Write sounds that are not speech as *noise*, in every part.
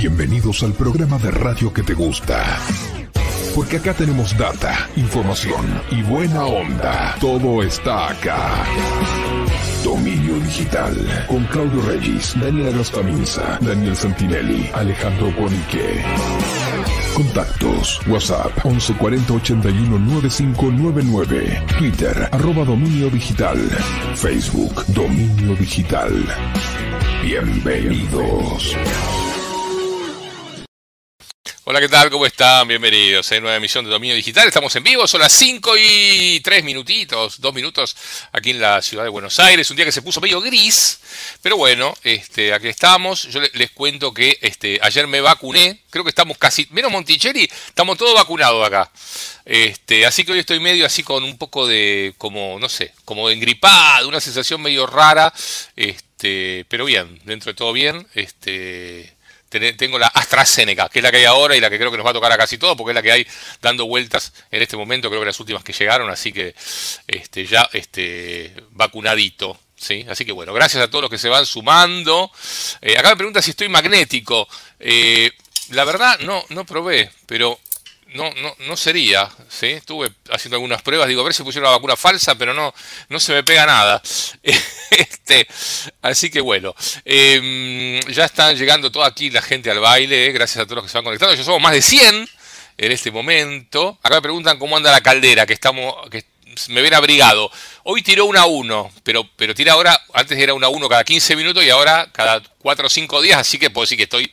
Bienvenidos al programa de radio que te gusta. Porque acá tenemos data, información y buena onda. Todo está acá. Dominio Digital con Claudio Reyes, Daniel Agrostaminza, Daniel Santinelli, Alejandro Bonique. Contactos, WhatsApp 1140 81 9599, Twitter arroba Dominio Digital, Facebook Dominio Digital. Bienvenidos. Hola, ¿qué tal? ¿Cómo están? Bienvenidos a una nueva emisión de Dominio Digital. Estamos en vivo, son las 5 y 3 minutitos, 2 minutos aquí en la ciudad de Buenos Aires. Un día que se puso medio gris, pero bueno, este, aquí estamos. Yo les cuento que este, ayer me vacuné, creo que estamos casi, menos Monticelli, estamos todos vacunados acá. Este, así que hoy estoy medio así con un poco de, como, no sé, como engripado, una sensación medio rara, este, pero bien, dentro de todo bien. Este, tengo la AstraZeneca, que es la que hay ahora y la que creo que nos va a tocar a casi todo, porque es la que hay dando vueltas en este momento, creo que las últimas que llegaron, así que este, ya este, vacunadito. ¿sí? Así que bueno, gracias a todos los que se van sumando. Eh, acá me pregunta si estoy magnético. Eh, la verdad, no, no probé, pero no, no, no sería, ¿sí? Estuve haciendo algunas pruebas, digo, a ver si pusieron una vacuna falsa, pero no, no se me pega nada. *laughs* este, así que bueno, em, ya están llegando toda aquí la gente al baile, eh, gracias a todos los que se van conectando. Ya somos más de 100 en este momento. Acá me preguntan cómo anda la caldera, que estamos, que me ven abrigado. Hoy tiró una a 1, pero, pero tira ahora, antes era una a 1 cada 15 minutos y ahora cada 4 o 5 días, así que puedo decir que estoy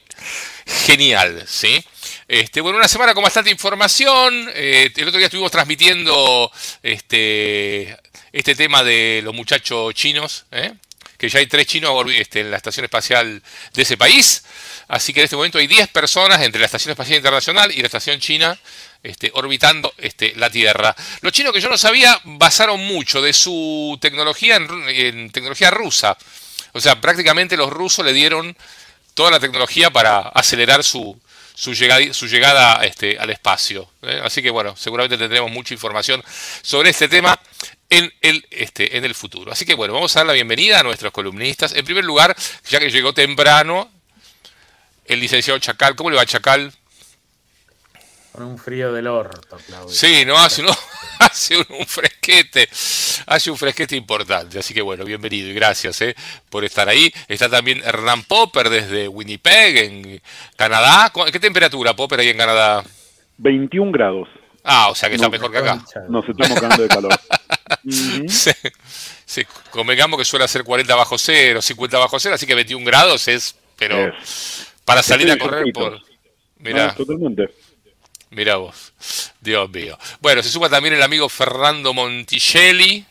genial, ¿sí? Este, bueno, una semana con bastante información. Eh, el otro día estuvimos transmitiendo este, este tema de los muchachos chinos, ¿eh? que ya hay tres chinos este, en la estación espacial de ese país. Así que en este momento hay 10 personas entre la Estación Espacial Internacional y la Estación China orbitando la Tierra. Los chinos que yo no sabía basaron mucho de su tecnología en tecnología rusa. O sea, prácticamente los rusos le dieron toda la tecnología para acelerar su, su llegada, su llegada este, al espacio. ¿eh? Así que bueno, seguramente tendremos mucha información sobre este tema en el, este, en el futuro. Así que bueno, vamos a dar la bienvenida a nuestros columnistas. En primer lugar, ya que llegó temprano, el licenciado Chacal. ¿Cómo le va Chacal? Con un frío del orto, Claudio. Sí, no hace, no, *laughs* hace un, fresquete, hace un fresquete importante. Así que bueno, bienvenido y gracias eh, por estar ahí. Está también Hernán Popper desde Winnipeg, en Canadá. ¿Qué temperatura, Popper, ahí en Canadá? 21 grados. Ah, o sea que está mejor que acá. Nos estamos cagando de calor. *laughs* sí, convengamos que suele hacer 40 bajo cero, 50 bajo cero, así que 21 grados es, pero para salir a correr por... Mira. totalmente. Mira vos, Dios mío. Bueno, se suma también el amigo Fernando Monticelli.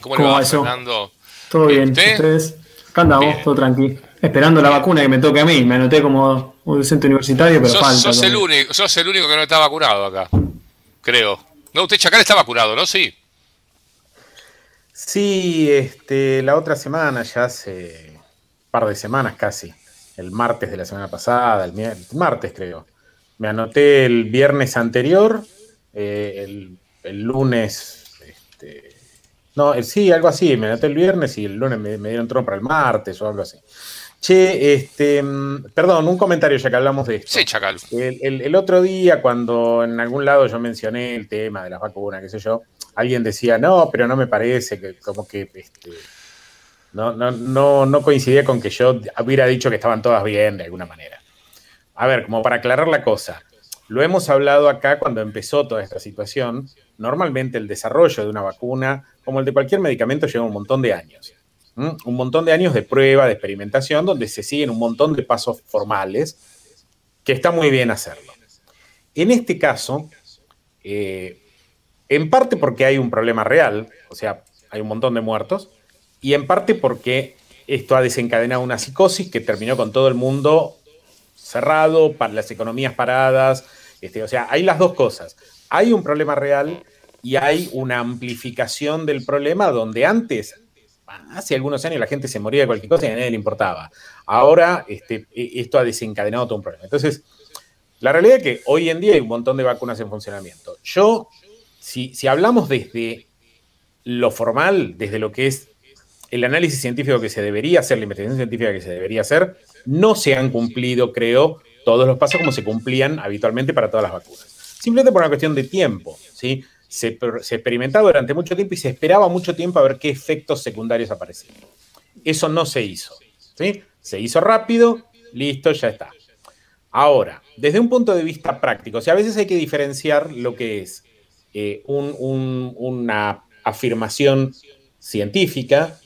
¿Cómo, le va, Fernando? Todo bien, ¿ustedes? Acá andamos, todo tranquilo. Esperando la vacuna que me toque a mí. Me anoté como un docente universitario, pero falta. Sos el, único, sos el único que no está vacunado acá, creo. No, usted Chacal está vacunado, ¿no? Sí. Sí, este, la otra semana, ya hace un par de semanas casi. El martes de la semana pasada, el martes creo me anoté el viernes anterior, eh, el, lunes, este, no, eh, sí, algo así, me anoté el viernes y el lunes me, dieron trono para el martes o algo así. Che, este, mm, perdón, un comentario ya que hablamos de esto. Sí, Chacal. El, otro día, cuando en algún lado yo mencioné el tema de las vacunas, qué sé yo, alguien decía, no, pero no me parece que como que este, no, no, no, no coincidía con que yo hubiera dicho que estaban todas bien de alguna manera a ver, como para aclarar la cosa, lo hemos hablado acá cuando empezó toda esta situación. Normalmente el desarrollo de una vacuna, como el de cualquier medicamento, lleva un montón de años. Un montón de años de prueba, de experimentación, donde se siguen un montón de pasos formales, que está muy bien hacerlo. En este caso, eh, en parte porque hay un problema real, o sea, hay un montón de muertos, y en parte porque esto ha desencadenado una psicosis que terminó con todo el mundo cerrado, para las economías paradas. Este, o sea, hay las dos cosas. Hay un problema real y hay una amplificación del problema donde antes, hace algunos años, la gente se moría de cualquier cosa y a nadie le importaba. Ahora este, e, esto ha desencadenado todo un problema. Entonces, la realidad es que hoy en día hay un montón de vacunas en funcionamiento. Yo, si, si hablamos desde lo formal, desde lo que es el análisis científico que se debería hacer, la investigación científica que se debería hacer, no se han cumplido, creo, todos los pasos como se cumplían habitualmente para todas las vacunas. Simplemente por una cuestión de tiempo, ¿sí? Se, se experimentaba durante mucho tiempo y se esperaba mucho tiempo a ver qué efectos secundarios aparecían. Eso no se hizo, ¿sí? Se hizo rápido, listo, ya está. Ahora, desde un punto de vista práctico, o sea, a veces hay que diferenciar lo que es eh, una afirmación científica,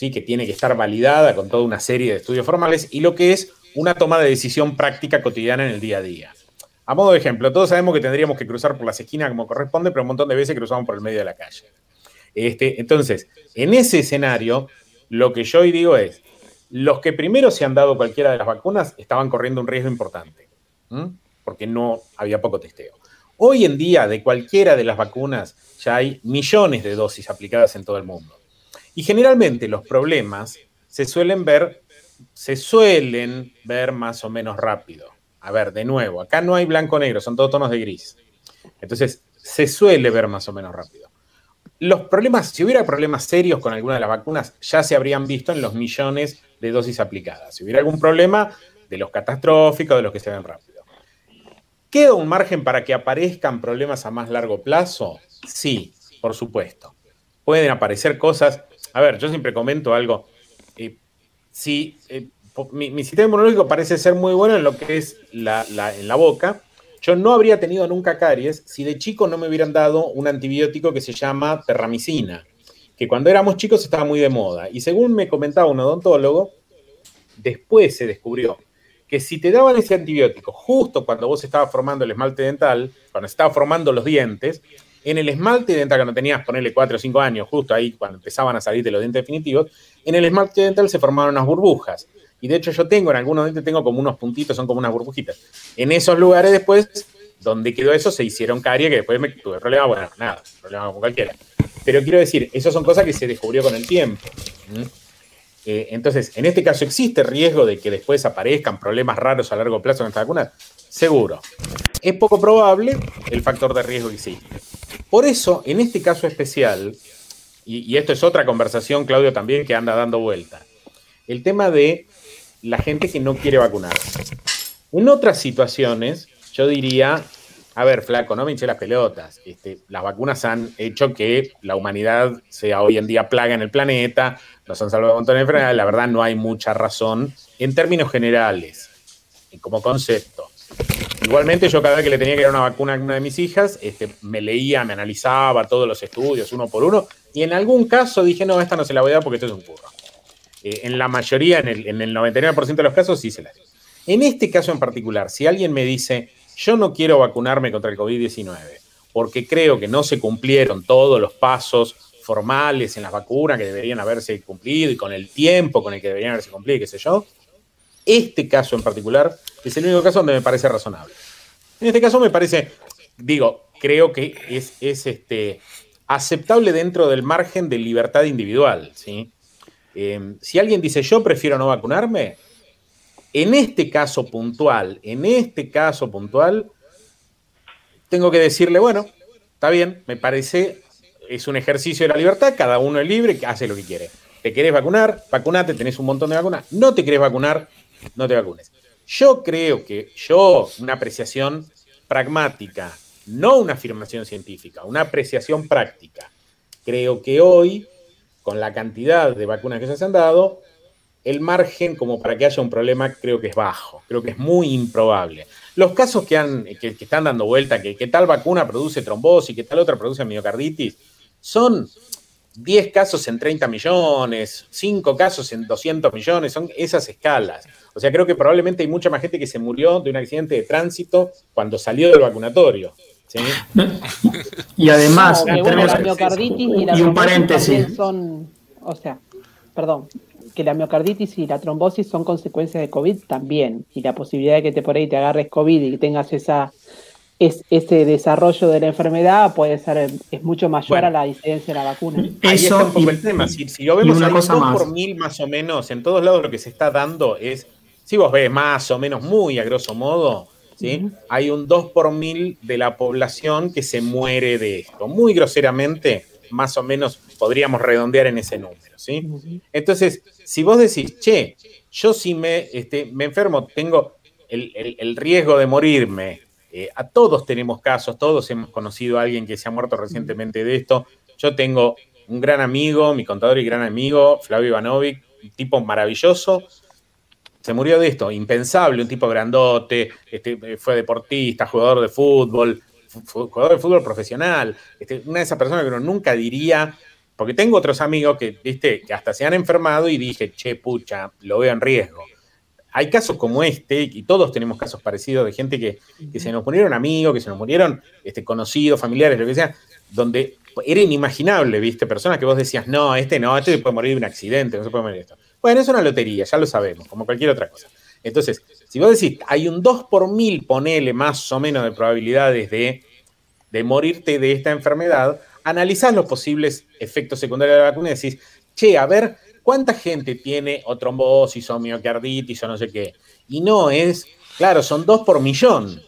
¿sí? que tiene que estar validada con toda una serie de estudios formales, y lo que es una toma de decisión práctica cotidiana en el día a día. A modo de ejemplo, todos sabemos que tendríamos que cruzar por las esquinas como corresponde, pero un montón de veces cruzamos por el medio de la calle. Este, entonces, en ese escenario, lo que yo hoy digo es, los que primero se han dado cualquiera de las vacunas estaban corriendo un riesgo importante, porque no había poco testeo. Hoy en día, de cualquiera de las vacunas, ya hay millones de dosis aplicadas en todo el mundo. Y generalmente los problemas se suelen ver, se suelen ver más o menos rápido. A ver, de nuevo, acá no hay blanco-negro, son todos tonos de gris. Entonces, se suele ver más o menos rápido. Los problemas, si hubiera problemas serios con alguna de las vacunas, ya se habrían visto en los millones de dosis aplicadas. Si hubiera algún problema, de los catastróficos, de los que se ven rápido. ¿Queda un margen para que aparezcan problemas a más largo plazo? Sí, por supuesto. Pueden aparecer cosas. A ver, yo siempre comento algo. Eh, eh, mi, sistema inmunológico parece ser muy bueno en lo que es la, en la boca, yo no habría tenido nunca caries si de chico no me hubieran dado un antibiótico que se llama terramicina, que cuando éramos chicos estaba muy de moda. Y según me comentaba un odontólogo, después se descubrió que si te daban ese antibiótico justo cuando vos estabas formando el esmalte dental, cuando estabas formando los dientes, en el esmalte dental, cuando tenías, ponerle 4 o 5 años, justo ahí cuando empezaban a salir de los dientes definitivos, en el esmalte dental se formaron unas burbujas. Y de hecho yo tengo, en algunos dientes tengo como unos puntitos, son como unas burbujitas. En esos lugares después, donde quedó eso, se hicieron caries, que después me tuve problemas, bueno, nada, problemas con cualquiera. Pero quiero decir, eso son cosas que se descubrió con el tiempo. Eh, entonces, en este caso, ¿existe riesgo de que después aparezcan problemas raros a largo plazo con esta vacuna? Seguro. Es poco probable, el factor de riesgo existe. Por eso, en este caso especial, y esto es otra conversación, Claudio, también que anda dando vuelta, el tema de la gente que no quiere vacunarse. En otras situaciones, yo diría, a ver, flaco, no me hinché las pelotas. Este, las vacunas han hecho que la humanidad sea hoy en día plaga en el planeta, nos han salvado un montón de enfermedades. La verdad, no hay mucha razón en términos generales, como concepto. Igualmente, yo cada vez que le tenía que dar una vacuna a una de mis hijas, este, me leía, me analizaba todos los estudios uno por uno, y en algún caso dije, no, esta no se la voy a dar porque esto es un curro. Eh, en la mayoría, en el, en el 99% de los casos, sí se las En este caso en particular, si alguien me dice, yo no quiero vacunarme contra el COVID-19 porque creo que no se cumplieron todos los pasos formales en las vacunas que deberían haberse cumplido y con el tiempo con el que deberían haberse cumplido, qué sé yo, este caso en particular es el único caso donde me parece razonable. En este caso me parece, digo, creo que es, es este, aceptable dentro del margen de libertad individual. Em, si alguien dice yo prefiero no vacunarme, en este caso puntual, en este caso puntual, tengo que decirle, bueno, está bien, me parece, es un ejercicio de la libertad, cada uno es libre, hace lo que quiere. ¿Te querés vacunar? Vacunate, tenés un montón de vacunas. No te querés vacunar, no te vacunes. Yo creo que yo, una apreciación pragmática, no una afirmación científica, una apreciación práctica, creo que hoy con la cantidad de vacunas que se han dado, el margen como para que haya un problema creo que es bajo, creo que es muy improbable. Los casos que, han, que, están dando vuelta, que, tal vacuna produce trombosis, que tal otra produce miocarditis, son 10 casos en 30 millones, 5 casos en 200 millones, son esas escalas. O sea, creo que probablemente hay mucha más gente que se murió de un accidente de tránsito cuando salió del vacunatorio. Y además, la miocarditis y, la un paréntesis. Son, o sea, perdón, que la miocarditis y la trombosis son consecuencias de COVID también. Y la posibilidad de que te por ahí te agarres COVID y tengas esa es, ese desarrollo de la enfermedad puede ser es mucho mayor a la incidencia de la vacuna. Ahí está un poco el tema. Si, si lo vemos una cosa más. por mil más o menos, en todos lados lo que se está dando es, si vos ves más o menos muy a grosso modo, hay un 2 por mil de la población que se muere de esto. Muy groseramente, más o menos podríamos redondear en ese número, ¿sí? Entonces, si vos decís, che, yo si me, este, me enfermo, tengo el, riesgo de morirme, eh, a todos tenemos casos, todos hemos conocido a alguien que se ha muerto recientemente de esto. Yo tengo un gran amigo, mi contador y gran amigo, Flavio Ivanovic, un tipo maravilloso, se murió de esto, impensable, un tipo grandote, este, fue deportista, jugador de fútbol, jugador de fútbol profesional, este, una de esas personas que uno nunca diría, porque tengo otros amigos que, viste, que hasta se han enfermado y dije, che, pucha, lo veo en riesgo. Hay casos como este, y todos tenemos casos parecidos de gente que, se nos murieron amigos, que se nos murieron este, conocidos, familiares, lo que sea, donde era inimaginable, viste, personas que vos decías, no, este no, este puede morir de un accidente, no se puede morir de esto. Bueno, es una lotería, ya lo sabemos, como cualquier otra cosa. Entonces, si vos decís, hay un 2 por mil, ponele más o menos de probabilidades de, de morirte de esta enfermedad, analizás los posibles efectos secundarios de la vacuna y decís, che, a ver, ¿cuánta gente tiene o trombosis o miocarditis o no sé qué? Y no es, claro, son 2 por millón.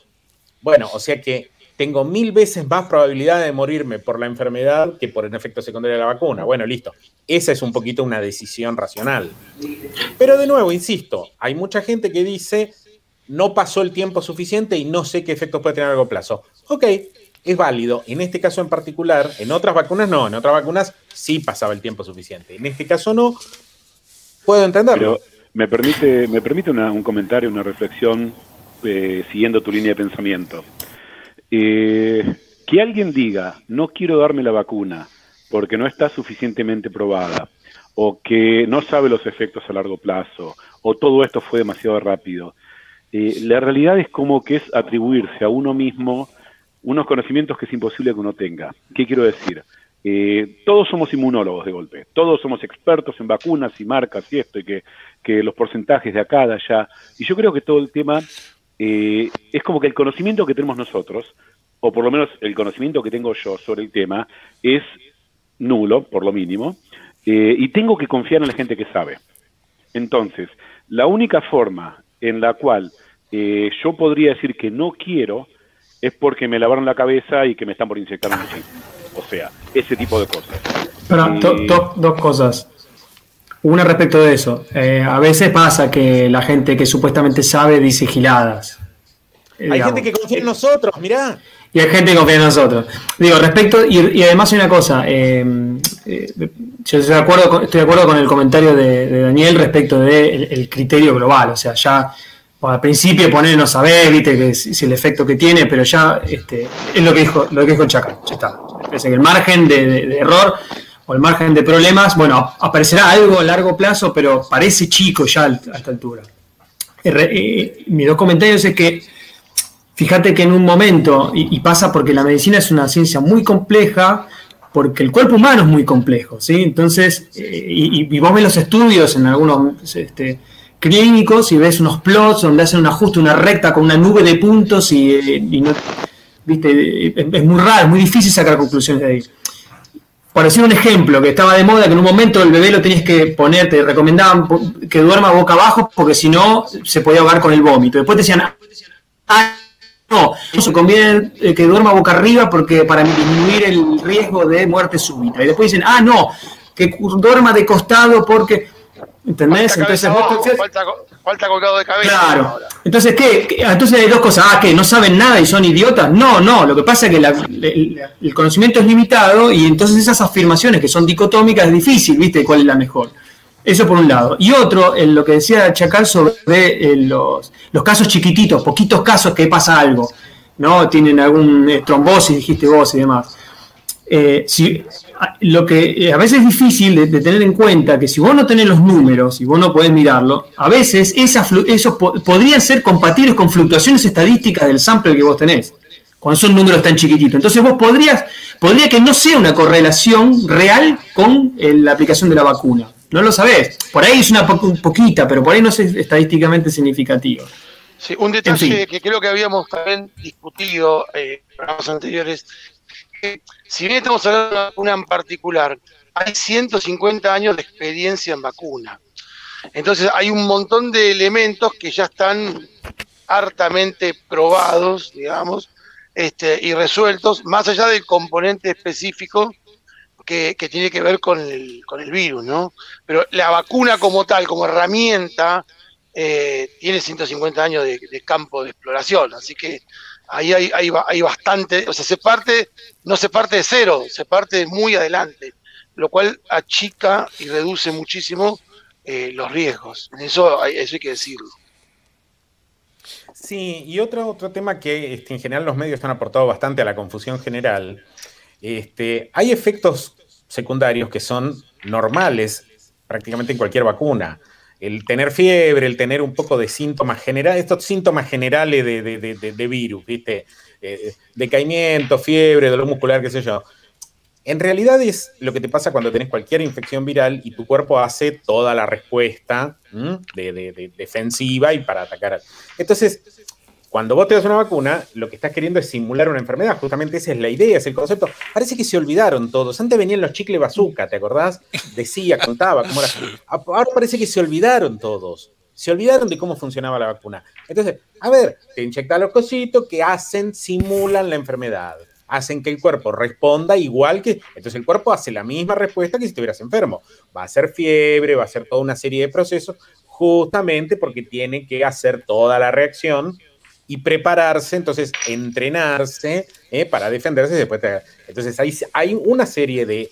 Bueno, o sea que tengo mil veces más probabilidad de morirme por la enfermedad que por el efecto secundario de la vacuna. Bueno, listo. Esa es un poquito una decisión racional. Pero de nuevo, insisto, hay mucha gente que dice, no pasó el tiempo suficiente y no sé qué efectos puede tener a largo plazo. Ok, es válido. En este caso en particular, en otras vacunas no, en otras vacunas sí pasaba el tiempo suficiente. En este caso no, puedo entenderlo. Pero me permite, me permite un comentario, una reflexión eh, siguiendo tu línea de pensamiento. Eh, que alguien diga, no quiero darme la vacuna porque no está suficientemente probada, o que no sabe los efectos a largo plazo, o todo esto fue demasiado rápido. Eh, la realidad es como que es atribuirse a uno mismo unos conocimientos que es imposible que uno tenga. ¿Qué quiero decir? Eh, todos somos inmunólogos de golpe, todos somos expertos en vacunas y marcas y esto, y que, que los porcentajes de acá, de allá. Y yo creo que todo el tema eh, es como que el conocimiento que tenemos nosotros, o por lo menos el conocimiento que tengo yo sobre el tema, es nulo, por lo mínimo, eh, y tengo que confiar en la gente que sabe. Entonces, la única forma en la cual eh, yo podría decir que no quiero es porque me lavaron la cabeza y que me están por inyectar un chip. O sea, ese tipo de cosas. Pero, dos cosas. Una respecto de eso. Eh, a veces pasa que la gente que supuestamente sabe dice giladas. hay gente que confía en nosotros, mirá. Y hay gente que confía en nosotros. Digo, respecto, y, además hay una cosa, eh, eh, yo estoy de, acuerdo con, estoy de acuerdo con el comentario de, Daniel respecto del de el criterio global. O sea, ya al principio poner no saber, viste, que es, el efecto que tiene, pero ya este, es lo que dijo, lo que dijo Chacal, ya está. Parece que el margen de error o el margen de problemas, bueno, aparecerá algo a largo plazo, pero parece chico ya a esta altura. Eh, mis dos comentarios es que, fíjate que en un momento, y, pasa porque la medicina es una ciencia muy compleja, porque el cuerpo humano es muy complejo, ¿sí? Entonces, eh, y, vos ves los estudios en algunos este, clínicos y ves unos plots donde hacen un ajuste, una recta con una nube de puntos y, y no, ¿viste? Es muy raro, es muy difícil sacar conclusiones de ahí por decir un ejemplo, que estaba de moda, que en un momento el bebé lo tenías que poner, te recomendaban que duerma boca abajo porque si no se podía ahogar con el vómito. Después te decían, ah, no, eso conviene eh, que duerma boca arriba porque para disminuir el riesgo de muerte súbita. Y después dicen, ah, no, que duerma de costado porque ¿Entendés? Entonces falta, colgado de cabeza. Claro. Entonces, ¿qué? Entonces hay dos cosas. Ah, que no saben nada y son idiotas. No, no. Lo que pasa es que el, conocimiento es limitado y entonces esas afirmaciones que son dicotómicas es difícil, ¿viste? ¿Cuál es la mejor? Eso por un lado. Y otro, en lo que decía Chacal sobre eh, los, los casos chiquititos, poquitos casos que pasa algo. ¿No? Tienen algún eh, trombosis, dijiste vos y demás. Eh, si, lo que eh, a veces es difícil de, tener en cuenta que si vos no tenés los números y vos no podés mirarlo, a veces esa, esos podrían ser compatibles con fluctuaciones estadísticas del sample que vos tenés, cuando son números tan chiquititos. Entonces vos podrías, podría que no sea una correlación real con eh, la aplicación de la vacuna. No lo sabés. Por ahí es una poquita, pero por ahí no es estadísticamente significativo. Sí, un detalle que creo que habíamos también discutido en programas anteriores si bien estamos hablando de una vacuna en particular, hay 150 años de experiencia en vacuna. Entonces hay un montón de elementos que ya están hartamente probados, digamos, este, y resueltos, más allá del componente específico que, tiene que ver con el, con el virus, ¿no? Pero la vacuna como tal, como herramienta, eh, tiene 150 años de, campo de exploración, así que ahí hay, hay, hay, bastante, o sea, se parte, no se parte de cero, se parte muy adelante, lo cual achica y reduce muchísimo eh, los riesgos. Eso, eso hay que decirlo. Sí, y otro, otro tema que este, en general los medios han aportado bastante a la confusión general, este, hay efectos secundarios que son normales prácticamente en cualquier vacuna. El tener fiebre, el tener un poco de síntomas generales, estos síntomas generales de, virus, ¿viste? Eh, decaimiento, fiebre, dolor muscular, qué sé yo en realidad es lo que te pasa cuando tenés cualquier infección viral y tu cuerpo hace toda la respuesta de, defensiva y para atacar. Entonces, cuando vos te das una vacuna, lo que estás queriendo es simular una enfermedad. Justamente esa es la idea, es el concepto. Parece que se olvidaron todos. Antes venían los chicles bazooka, ¿te acordás? Decía, contaba cómo era. Ahora parece que se olvidaron todos. Se olvidaron de cómo funcionaba la vacuna. Entonces, a ver, te inyectan los cositos que hacen, simulan la enfermedad hacen que el cuerpo responda igual que... Entonces el cuerpo hace la misma respuesta que si estuvieras enfermo. Va a ser fiebre, va a hacer toda una serie de procesos, justamente porque tiene que hacer toda la reacción y prepararse, entonces entrenarse eh, para defenderse después. Entonces hay, hay una serie de,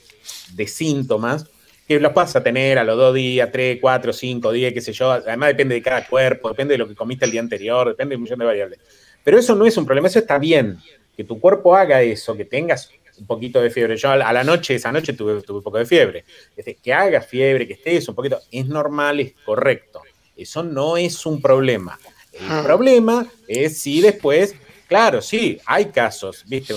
de síntomas que los vas a tener a los dos días, tres, cuatro, cinco días, qué sé yo. Además depende de cada cuerpo, depende de lo que comiste el día anterior, depende de un millón de variables. Pero eso no es un problema, eso está bien que tu cuerpo haga eso, que tengas un poquito de fiebre. Yo a la noche, esa noche tuve, un poco de fiebre. que hagas fiebre, que estés un poquito, es normal, es correcto. Eso no es un problema. El problema es si después, claro, sí, hay casos, ¿viste?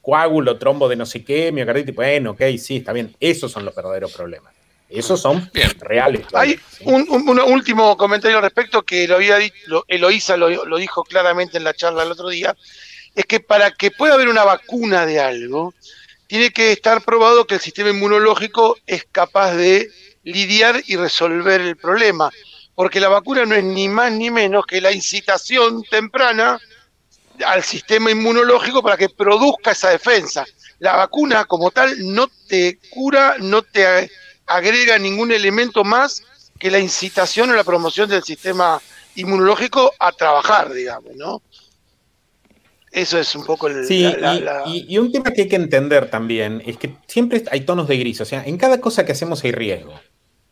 Coágulo, trombo de no sé qué, miocarditis, bueno, ok, sí, está bien. Esos son los verdaderos problemas. Esos son reales. Hay un, último comentario al respecto que lo había dicho, Eloísa lo, dijo claramente en la charla el otro día, es que para que pueda haber una vacuna de algo, tiene que estar probado que el sistema inmunológico es capaz de lidiar y resolver el problema. Porque la vacuna no es ni más ni menos que la incitación temprana al sistema inmunológico para que produzca esa defensa. La vacuna como tal no te cura, no te agrega ningún elemento más que la incitación o la promoción del sistema inmunológico a trabajar, digamos, ¿no? Eso es un poco el. Sí, y, un tema que hay que entender también es que siempre hay tonos de gris. O sea, en cada cosa que hacemos hay riesgo.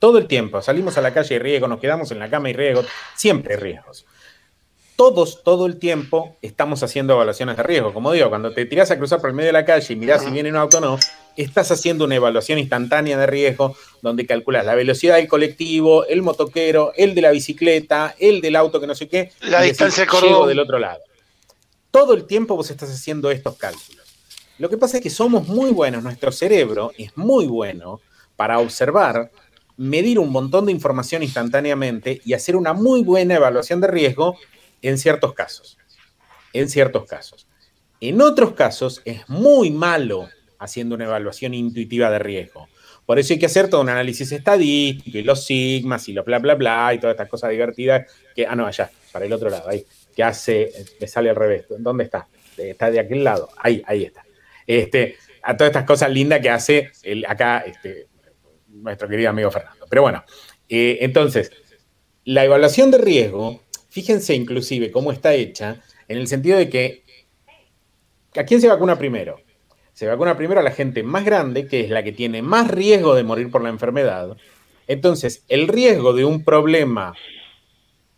Todo el tiempo. Salimos a la calle y riesgo, nos quedamos en la cama y riesgo. Siempre hay riesgos. Todos, todo el tiempo, estamos haciendo evaluaciones de riesgo. Como digo, cuando te tiras a cruzar por el medio de la calle y mirás si viene un auto o no, estás haciendo una evaluación instantánea de riesgo donde calculas la velocidad del colectivo, el motoquero, el de la bicicleta, el del auto que no sé qué. La distancia del otro lado. Todo el tiempo vos estás haciendo estos cálculos. Lo que pasa es que somos muy buenos, nuestro cerebro es muy bueno para observar, medir un montón de información instantáneamente y hacer una muy buena evaluación de riesgo en ciertos casos. En ciertos casos. En otros casos es muy malo haciendo una evaluación intuitiva de riesgo. Por eso hay que hacer todo un análisis estadístico y los sigmas y lo bla, bla, bla y todas estas cosas divertidas que, ah, no, allá, para el otro lado, ahí que hace, me sale al revés, ¿dónde está? Está de aquel lado, ahí, ahí está. Este, a todas estas cosas lindas que hace acá este, nuestro querido amigo Fernando. Pero bueno, eh, entonces, la evaluación de riesgo, fíjense inclusive cómo está hecha, en el sentido de que, ¿a quién se vacuna primero? Se vacuna primero a la gente más grande, que es la que tiene más riesgo de morir por la enfermedad. Entonces, el riesgo de un problema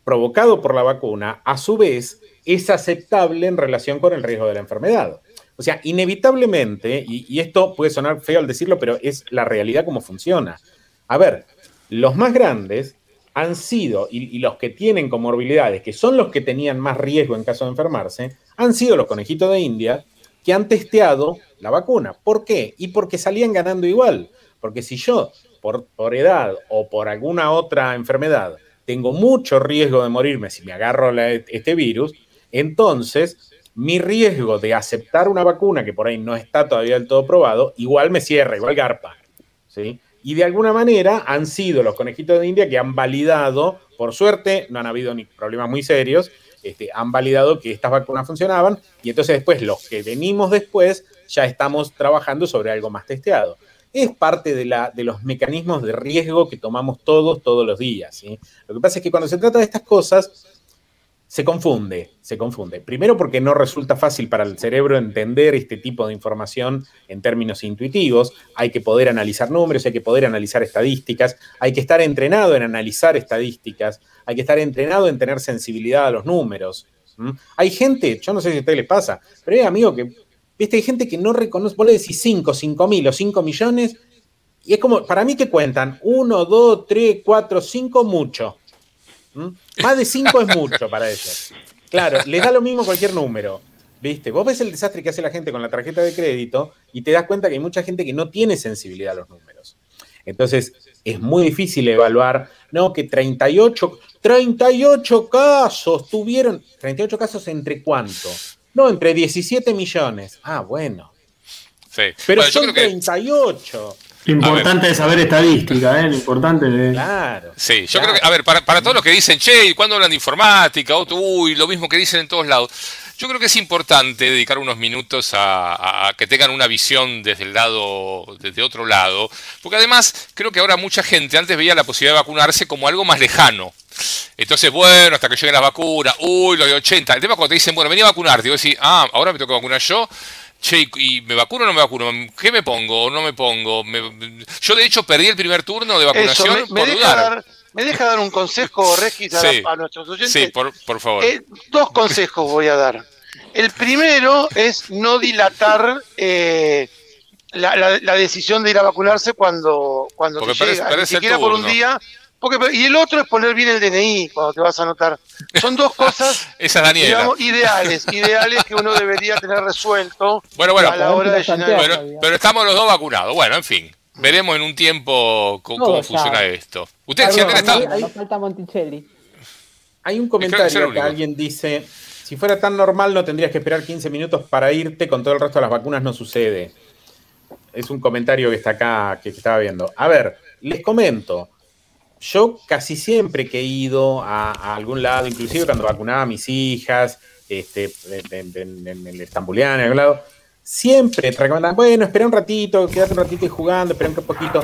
provocado por la vacuna, a su vez, es aceptable en relación con el riesgo de la enfermedad. O sea, inevitablemente, y, esto puede sonar feo al decirlo, pero es la realidad como funciona. A ver, los más grandes han sido, y, los que tienen comorbilidades, que son los que tenían más riesgo en caso de enfermarse, han sido los conejitos de India que han testeado la vacuna. ¿Por qué? Y porque salían ganando igual. Porque si yo, por, por edad o por alguna otra enfermedad, tengo mucho riesgo de morirme si me agarro este virus, entonces mi riesgo de aceptar una vacuna que por ahí no está todavía del todo probado, igual me cierra, igual garpa. ¿sí? Y de alguna manera han sido los conejitos de India que han validado, por suerte, no han habido ni problemas muy serios, este, han validado que estas vacunas funcionaban y entonces después los que venimos después ya estamos trabajando sobre algo más testeado. Es parte de, la, de los mecanismos de riesgo que tomamos todos, todos los días. Lo que pasa es que cuando se trata de estas cosas, se confunde, se confunde. Primero porque no resulta fácil para el cerebro entender este tipo de información en términos intuitivos. Hay que poder analizar números, hay que poder analizar estadísticas, hay que estar entrenado en analizar estadísticas, hay que estar entrenado en tener sensibilidad a los números. Hay gente, yo no sé si a ustedes les pasa, pero hay amigos que, viste, hay gente que no reconoce, vos le decís 5, 5 mil o 5 millones, y es como, para mí que cuentan, 1, 2, 3, 4, 5, mucho. ¿Mm? Más de 5 es mucho para ellos. Claro, les da lo mismo cualquier número. ¿Viste? Vos ves el desastre que hace la gente con la tarjeta de crédito y te das cuenta que hay mucha gente que no tiene sensibilidad a los números. Entonces, es muy difícil evaluar, no, que 38, 38 casos tuvieron, 38 casos entre cuánto? No, entre 17 millones. Ah, bueno. Sí. Pero son 38. Importante de saber estadística, ¿eh? importante de... Claro. Sí, yo creo que, a ver, para, todos los que dicen, che, ¿cuándo hablan de informática? uy, lo mismo que dicen en todos lados. Yo creo que es importante dedicar unos minutos a, que tengan una visión desde el lado, desde otro lado, porque además creo que ahora mucha gente antes veía la posibilidad de vacunarse como algo más lejano. Entonces, bueno, hasta que lleguen las vacunas, uy, lo de 80. El tema es cuando te dicen, bueno, vení a vacunarte, y vos decís, ah, ahora me toca vacunar yo, che, ¿y me vacuno o no me vacuno? ¿Qué me pongo o no me pongo? Yo, de hecho, perdí el primer turno de vacunación me, deja Dar, ¿Me deja dar un consejo, Regis, a, nuestros oyentes? Sí, por, favor. Eh, dos consejos voy a dar. El primero es no dilatar eh, la, decisión de ir a vacunarse cuando, cuando te llega, ni siquiera por un día, y el otro es poner bien el DNI cuando te vas a anotar. Son dos cosas *laughs* digamos, ideales, ideales que uno debería tener resuelto bueno, bueno, a la hora de llenar. Pero, estamos los dos vacunados. Bueno, en fin. Veremos en un tiempo cómo, funciona esto. Ustedes sienten estado. falta Monticelli. Hay un comentario que alguien dice: si fuera tan normal, no tendrías que esperar 15 minutos para irte, con todo el resto de las vacunas no sucede. Es un comentario que está acá, que estaba viendo. A ver, les comento yo casi siempre que he ido a, algún lado, inclusive cuando vacunaba a mis hijas, este, en, el Estambuliano, en algún lado, siempre te recomendan, bueno, espera un ratito, quédate un ratito jugando, espera un poquito,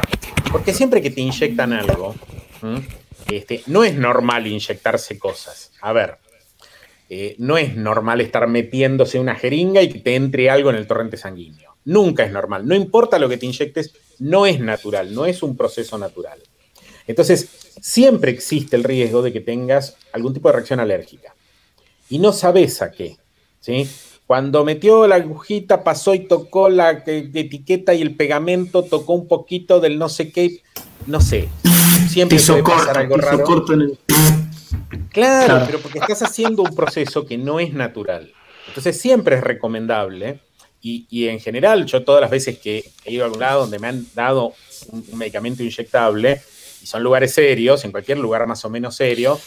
porque siempre que te inyectan algo, este, no es normal inyectarse cosas. A ver, eh, no es normal estar metiéndose una jeringa y que te entre algo en el torrente sanguíneo. Nunca es normal. No importa lo que te inyectes, no es natural, no es un proceso natural. Entonces, siempre existe el riesgo de que tengas algún tipo de reacción alérgica. Y no sabes a qué. ¿sí? Cuando metió la agujita, pasó y tocó la etiqueta y el pegamento, tocó un poquito del no sé qué, no sé. Siempre puede pasar algo raro. Claro, pero porque estás haciendo un proceso que no es natural. Entonces siempre es recomendable, y, en general yo todas las veces que he ido a algún lado donde me han dado un medicamento inyectable, y son lugares serios, en cualquier lugar más o menos serio,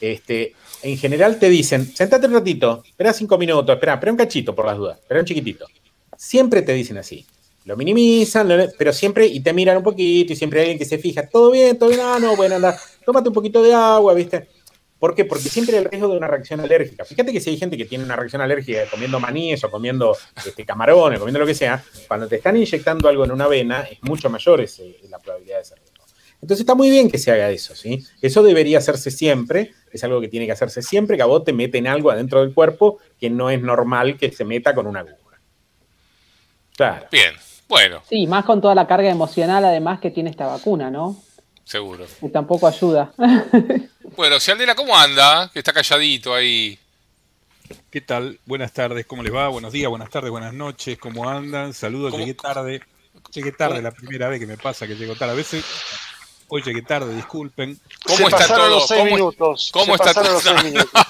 este, en general te dicen, sentate un ratito, espera cinco minutos, espera, espera un cachito por las dudas, espera un chiquitito. Siempre te dicen así. Lo minimizan, pero siempre, y te miran un poquito, y siempre hay alguien que se fija, todo bien, todo bien, ah, no, bueno, anda, tómate un poquito de agua, ¿viste? ¿Por qué? Porque siempre hay el riesgo de una reacción alérgica. Fíjate que si hay gente que tiene una reacción alérgica comiendo maníes o comiendo este, camarones, comiendo lo que sea, cuando te están inyectando algo en una vena, es mucho mayor ese, la probabilidad de ser entonces está muy bien que se haga eso, ¿sí? Eso debería hacerse siempre, es algo que tiene que hacerse siempre, que a vos te meten algo adentro del cuerpo que no es normal que se meta con una aguja. Claro. Bien, bueno. Sí, más con toda la carga emocional además que tiene esta vacuna, ¿no? Seguro. Y tampoco ayuda. *laughs* bueno, si Aldela, ¿cómo anda? Que está calladito ahí. ¿Qué tal? Buenas tardes, ¿cómo les va? Buenos días, buenas tardes, buenas noches, ¿cómo andan? Saludos, llegué tarde. Llegué tarde la primera vez que me pasa que llego tarde. A veces Oye, qué tarde, disculpen. ¿Cómo está todo? Los seis minutos. ¿Cómo está todo? Los seis *laughs* minutos.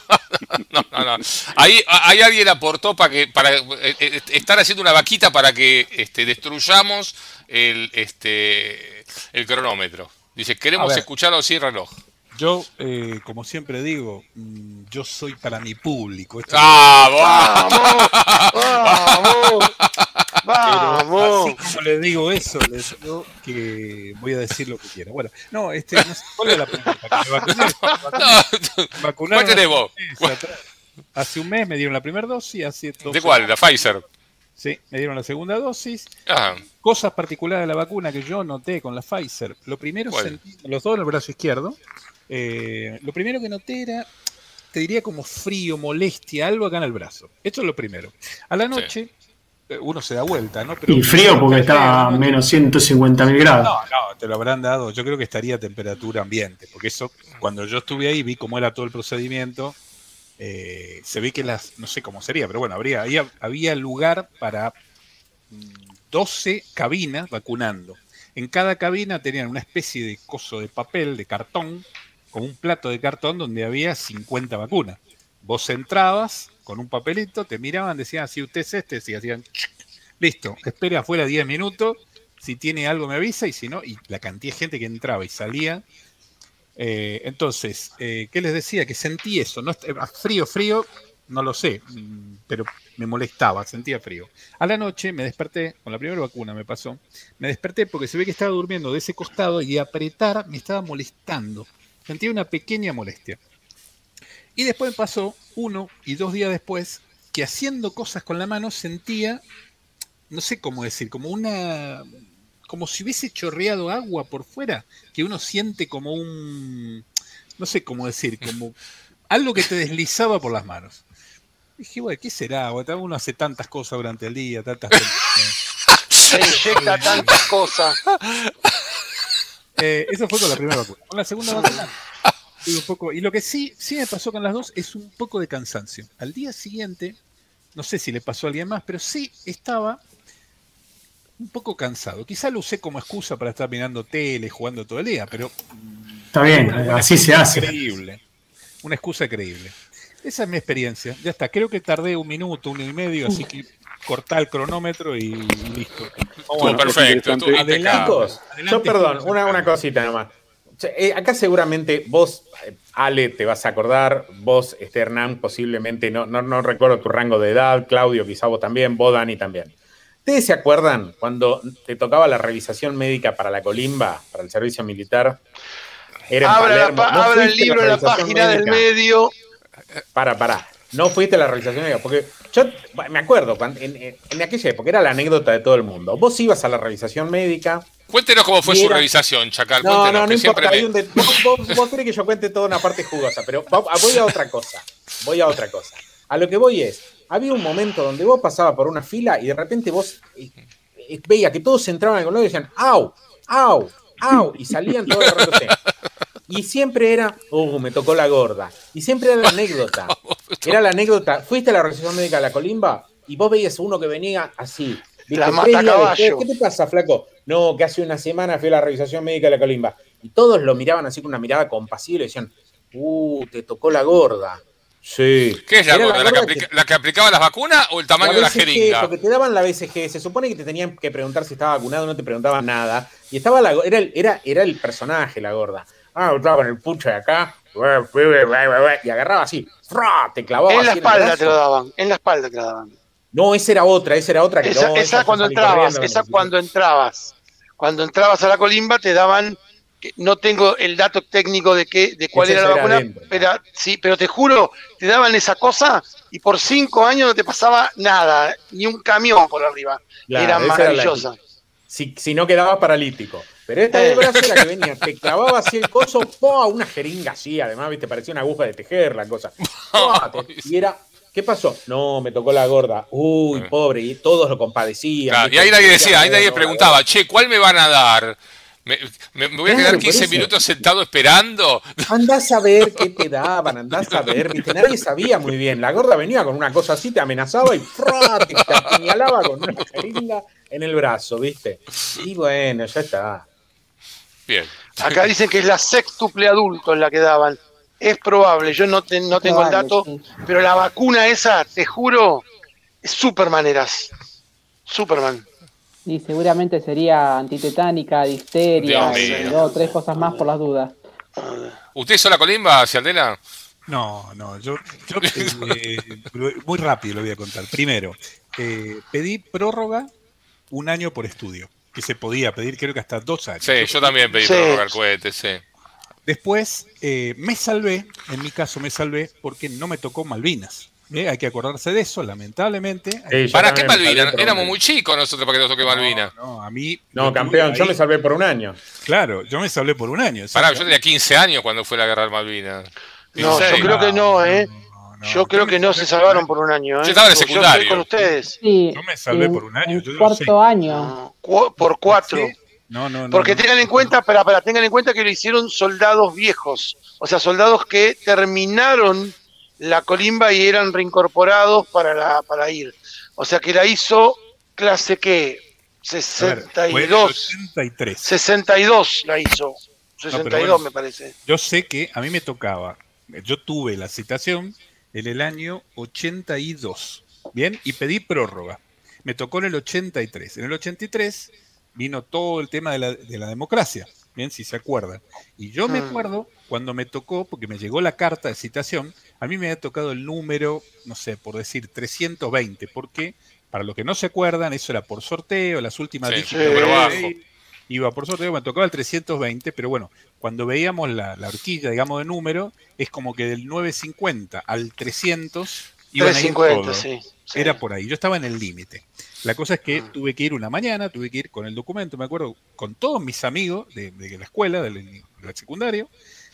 no, no, no. Ahí, ahí alguien aportó para que para eh, eh, estar haciendo una vaquita para que este, destruyamos el, este, el cronómetro. Dice, queremos escucharlo sin reloj. Yo, eh, como siempre digo, mm, yo soy para mi público. ¡Vamos! ¡Vamos! ¡Vamos! así como les digo eso, les digo que voy a decir lo que quiera. Bueno, no, este, no sé, ¿cuál es la pregunta? *laughs* ¿Cuál tenés vos? Hace un mes me dieron la primera dosis, hace ¿De cuál? ¿La Pfizer? Sí, me dieron la segunda dosis. Ah. Cosas particulares de la vacuna que yo noté con la Pfizer. Lo primero, sentí, los dos en el brazo izquierdo. Eh, lo primero que noté era, te diría como frío, molestia, algo acá en el brazo. Esto es lo primero. A la noche, eh, uno se da vuelta, ¿no? y frío porque estaba a menos 150 mil grados. No, no, te lo habrán dado. Yo creo que estaría a temperatura ambiente, porque eso, cuando yo estuve ahí, vi cómo era todo el procedimiento eh, se ve que las, no sé cómo sería, pero bueno, habría, había, lugar para 12 mm, cabinas vacunando. En cada cabina tenían una especie de coso de papel, de cartón, con un plato de cartón donde había 50 vacunas. Vos entrabas con un papelito, te miraban, decían, si usted es este, si hacían, listo, espere afuera 10 minutos, si tiene algo me avisa y si no, y la cantidad de gente que entraba y salía eh, entonces, eh, ¿qué les decía? Que sentí eso, no frío, frío, no lo sé, mm, pero me molestaba, sentía frío. A la noche me desperté, con la primera vacuna me pasó, me desperté porque se ve que estaba durmiendo de ese costado y apretar me estaba molestando. Sentía una pequeña molestia. Y después me pasó uno y dos días después que haciendo cosas con la mano sentía, no sé cómo decir, como una como si hubiese chorreado agua por fuera, que uno siente como un, no sé cómo decir, como *laughs* algo que te deslizaba por las manos. dije, bueno, ¿qué será? Uno hace tantas cosas durante el día, tantas *laughs* Se inyecta tantas cosas. Eh, eso fue con la primera vacuna. Con la segunda vacuna, *laughs* un poco, y lo que sí, sí me pasó con las dos es un poco de cansancio. Al día siguiente, no sé si le pasó a alguien más, pero sí estaba un poco cansado. Quizá lo usé como excusa para estar mirando tele, jugando todo el día, pero. Está bien, así se hace. Creíble. Una excusa creíble. Esa es mi experiencia. Ya está. Creo que tardé un minuto, uno y medio, así que cortá el cronómetro y listo. perfecto. yo perdón, una, una cosita nomás. Eh, acá seguramente vos, eh, Ale, te vas a acordar, vos, este Hernán, posiblemente, no, no, no recuerdo tu rango de edad, Claudio, quizá vos también, vos, Dani también. ¿Ustedes se acuerdan cuando te tocaba la revisión médica para la colimba, para el servicio militar? Era abra, el libro en la página del medio. Para, para. No fuiste a la revisación médica, porque yo me acuerdo, en, aquella época era la anécdota de todo el mundo. Vos ibas a la revisación médica. Cuéntenos cómo fue su revisación, Chacal. No, no, no importa. vos, vos, querés que yo cuente toda una parte jugosa, pero voy a otra cosa. Voy a otra cosa. A lo que voy es, había un momento donde vos pasabas por una fila y de repente vos eh, eh, veías que todos entraban en el y decían, ¡au! ¡au! ¡au! Y salían todos riéndose. Y siempre era, ¡uh! Me tocó la gorda. Y siempre era la anécdota. *laughs* Era la anécdota. Fuiste a la recepción médica de la colimba y vos veías uno que venía así. La mata caballo. ¿Qué te pasa, flaco? No, que hace una semana fui a la revisación médica de la colimba. Y todos lo miraban así con una mirada compasiva y decían, ¡uh! Te tocó la gorda. Sí. ¿Qué es la gorda? ¿La, que aplicaba las vacunas o el tamaño de la jeringa? Porque te daban la BCG. Se supone que te tenían que preguntar si estaba vacunado, no te preguntaban nada. Y estaba la era, era, era el personaje, la gorda. Ah, estaba con el pucho de acá. Y agarraba así. Te clavaba. En la espalda te lo daban. En la espalda te lo daban. No, esa era otra, esa era otra. Que esa, esa cuando entrabas, esa cuando entrabas. Cuando entrabas a la colimba te daban no tengo el dato técnico de qué, de cuál era la vacuna, pero sí, pero te juro, te daban esa cosa y por cinco años no te pasaba nada, ni un camión por arriba. era maravillosa. si, si, no quedabas paralítico. Pero esta de brazo era que venía, te *laughs* clavaba así el coso, ¡pum! una jeringa así, además, viste, parecía una aguja de tejer la cosa. *laughs* y era, ¿Qué pasó? No, me tocó la gorda. Uy, pobre, y todos lo compadecían. y ahí nadie decía, ahí nadie preguntaba, che, ¿cuál me van a dar? Me, voy a quedar 15 minutos sentado esperando. *laughs* Andás a ver qué te daban, andás a ver, ¿viste? Nadie sabía muy bien. La gorda venía con una cosa así, te amenazaba y te apuñalaba con una jeringa en el brazo, ¿viste? Y bueno, ya está. Bien. Acá dicen que es la sextuple adulto en la que daban. Es probable, yo no, no tengo el dato, pero la vacuna esa, te juro, es Superman eras. Superman. Y seguramente sería antitetánica, difteria, dos, tres cosas más por las dudas. ¿Usted hizo la colimba, Cialdela? No, no, yo, eh, muy rápido lo voy a contar. Primero, eh, pedí prórroga un año por estudio, que se podía pedir creo que hasta dos años. Sí, yo también pedí prórroga al cohete, sí. Después eh, me salvé, en mi caso me salvé, porque no me tocó Malvinas. ¿eh? hay que acordarse de eso, lamentablemente. ¿Para qué Malvinas? Éramos muy chicos nosotros para que nos toque Malvinas. No, a mí. No, campeón, yo me salvé por un año. Claro, yo me salvé por un año. Pará, yo tenía 15 años cuando fue la guerra de Malvinas. No, yo creo que no, ¿eh? yo creo que no se salvaron por un año. ¿eh? Yo estaba en secundario. Yo con ustedes. Sí, yo me salvé por un año. cuarto año. por cuatro. No, no, no. Porque tengan en cuenta, para, para, tengan en cuenta que lo hicieron soldados viejos. O sea, soldados que terminaron la colimba y eran reincorporados para, la, para ir. O sea que la hizo clase que 62. 63. 62 la hizo. 62 me parece. Yo sé que a mí me tocaba, yo tuve la citación en el año 82, ¿bien? Y pedí prórroga. Me tocó en el 83. En el 83 vino todo el tema de la, de la democracia, ¿bien? Si se acuerdan. Y yo me mm. acuerdo cuando me tocó, porque me llegó la carta de citación, a mí me había tocado el número, no sé, por decir 320, porque para los que no se acuerdan, eso era por sorteo, las últimas sí, bajo. iba por sorteo, me tocaba el 320, pero bueno, cuando veíamos la, horquilla, digamos, de número, es como que del 950 al 300 iban 350, sí, Era por ahí, yo estaba en el límite. La cosa es que ah. tuve que ir una mañana, tuve que ir con el documento, me acuerdo, con todos mis amigos de, la escuela, del, del secundario,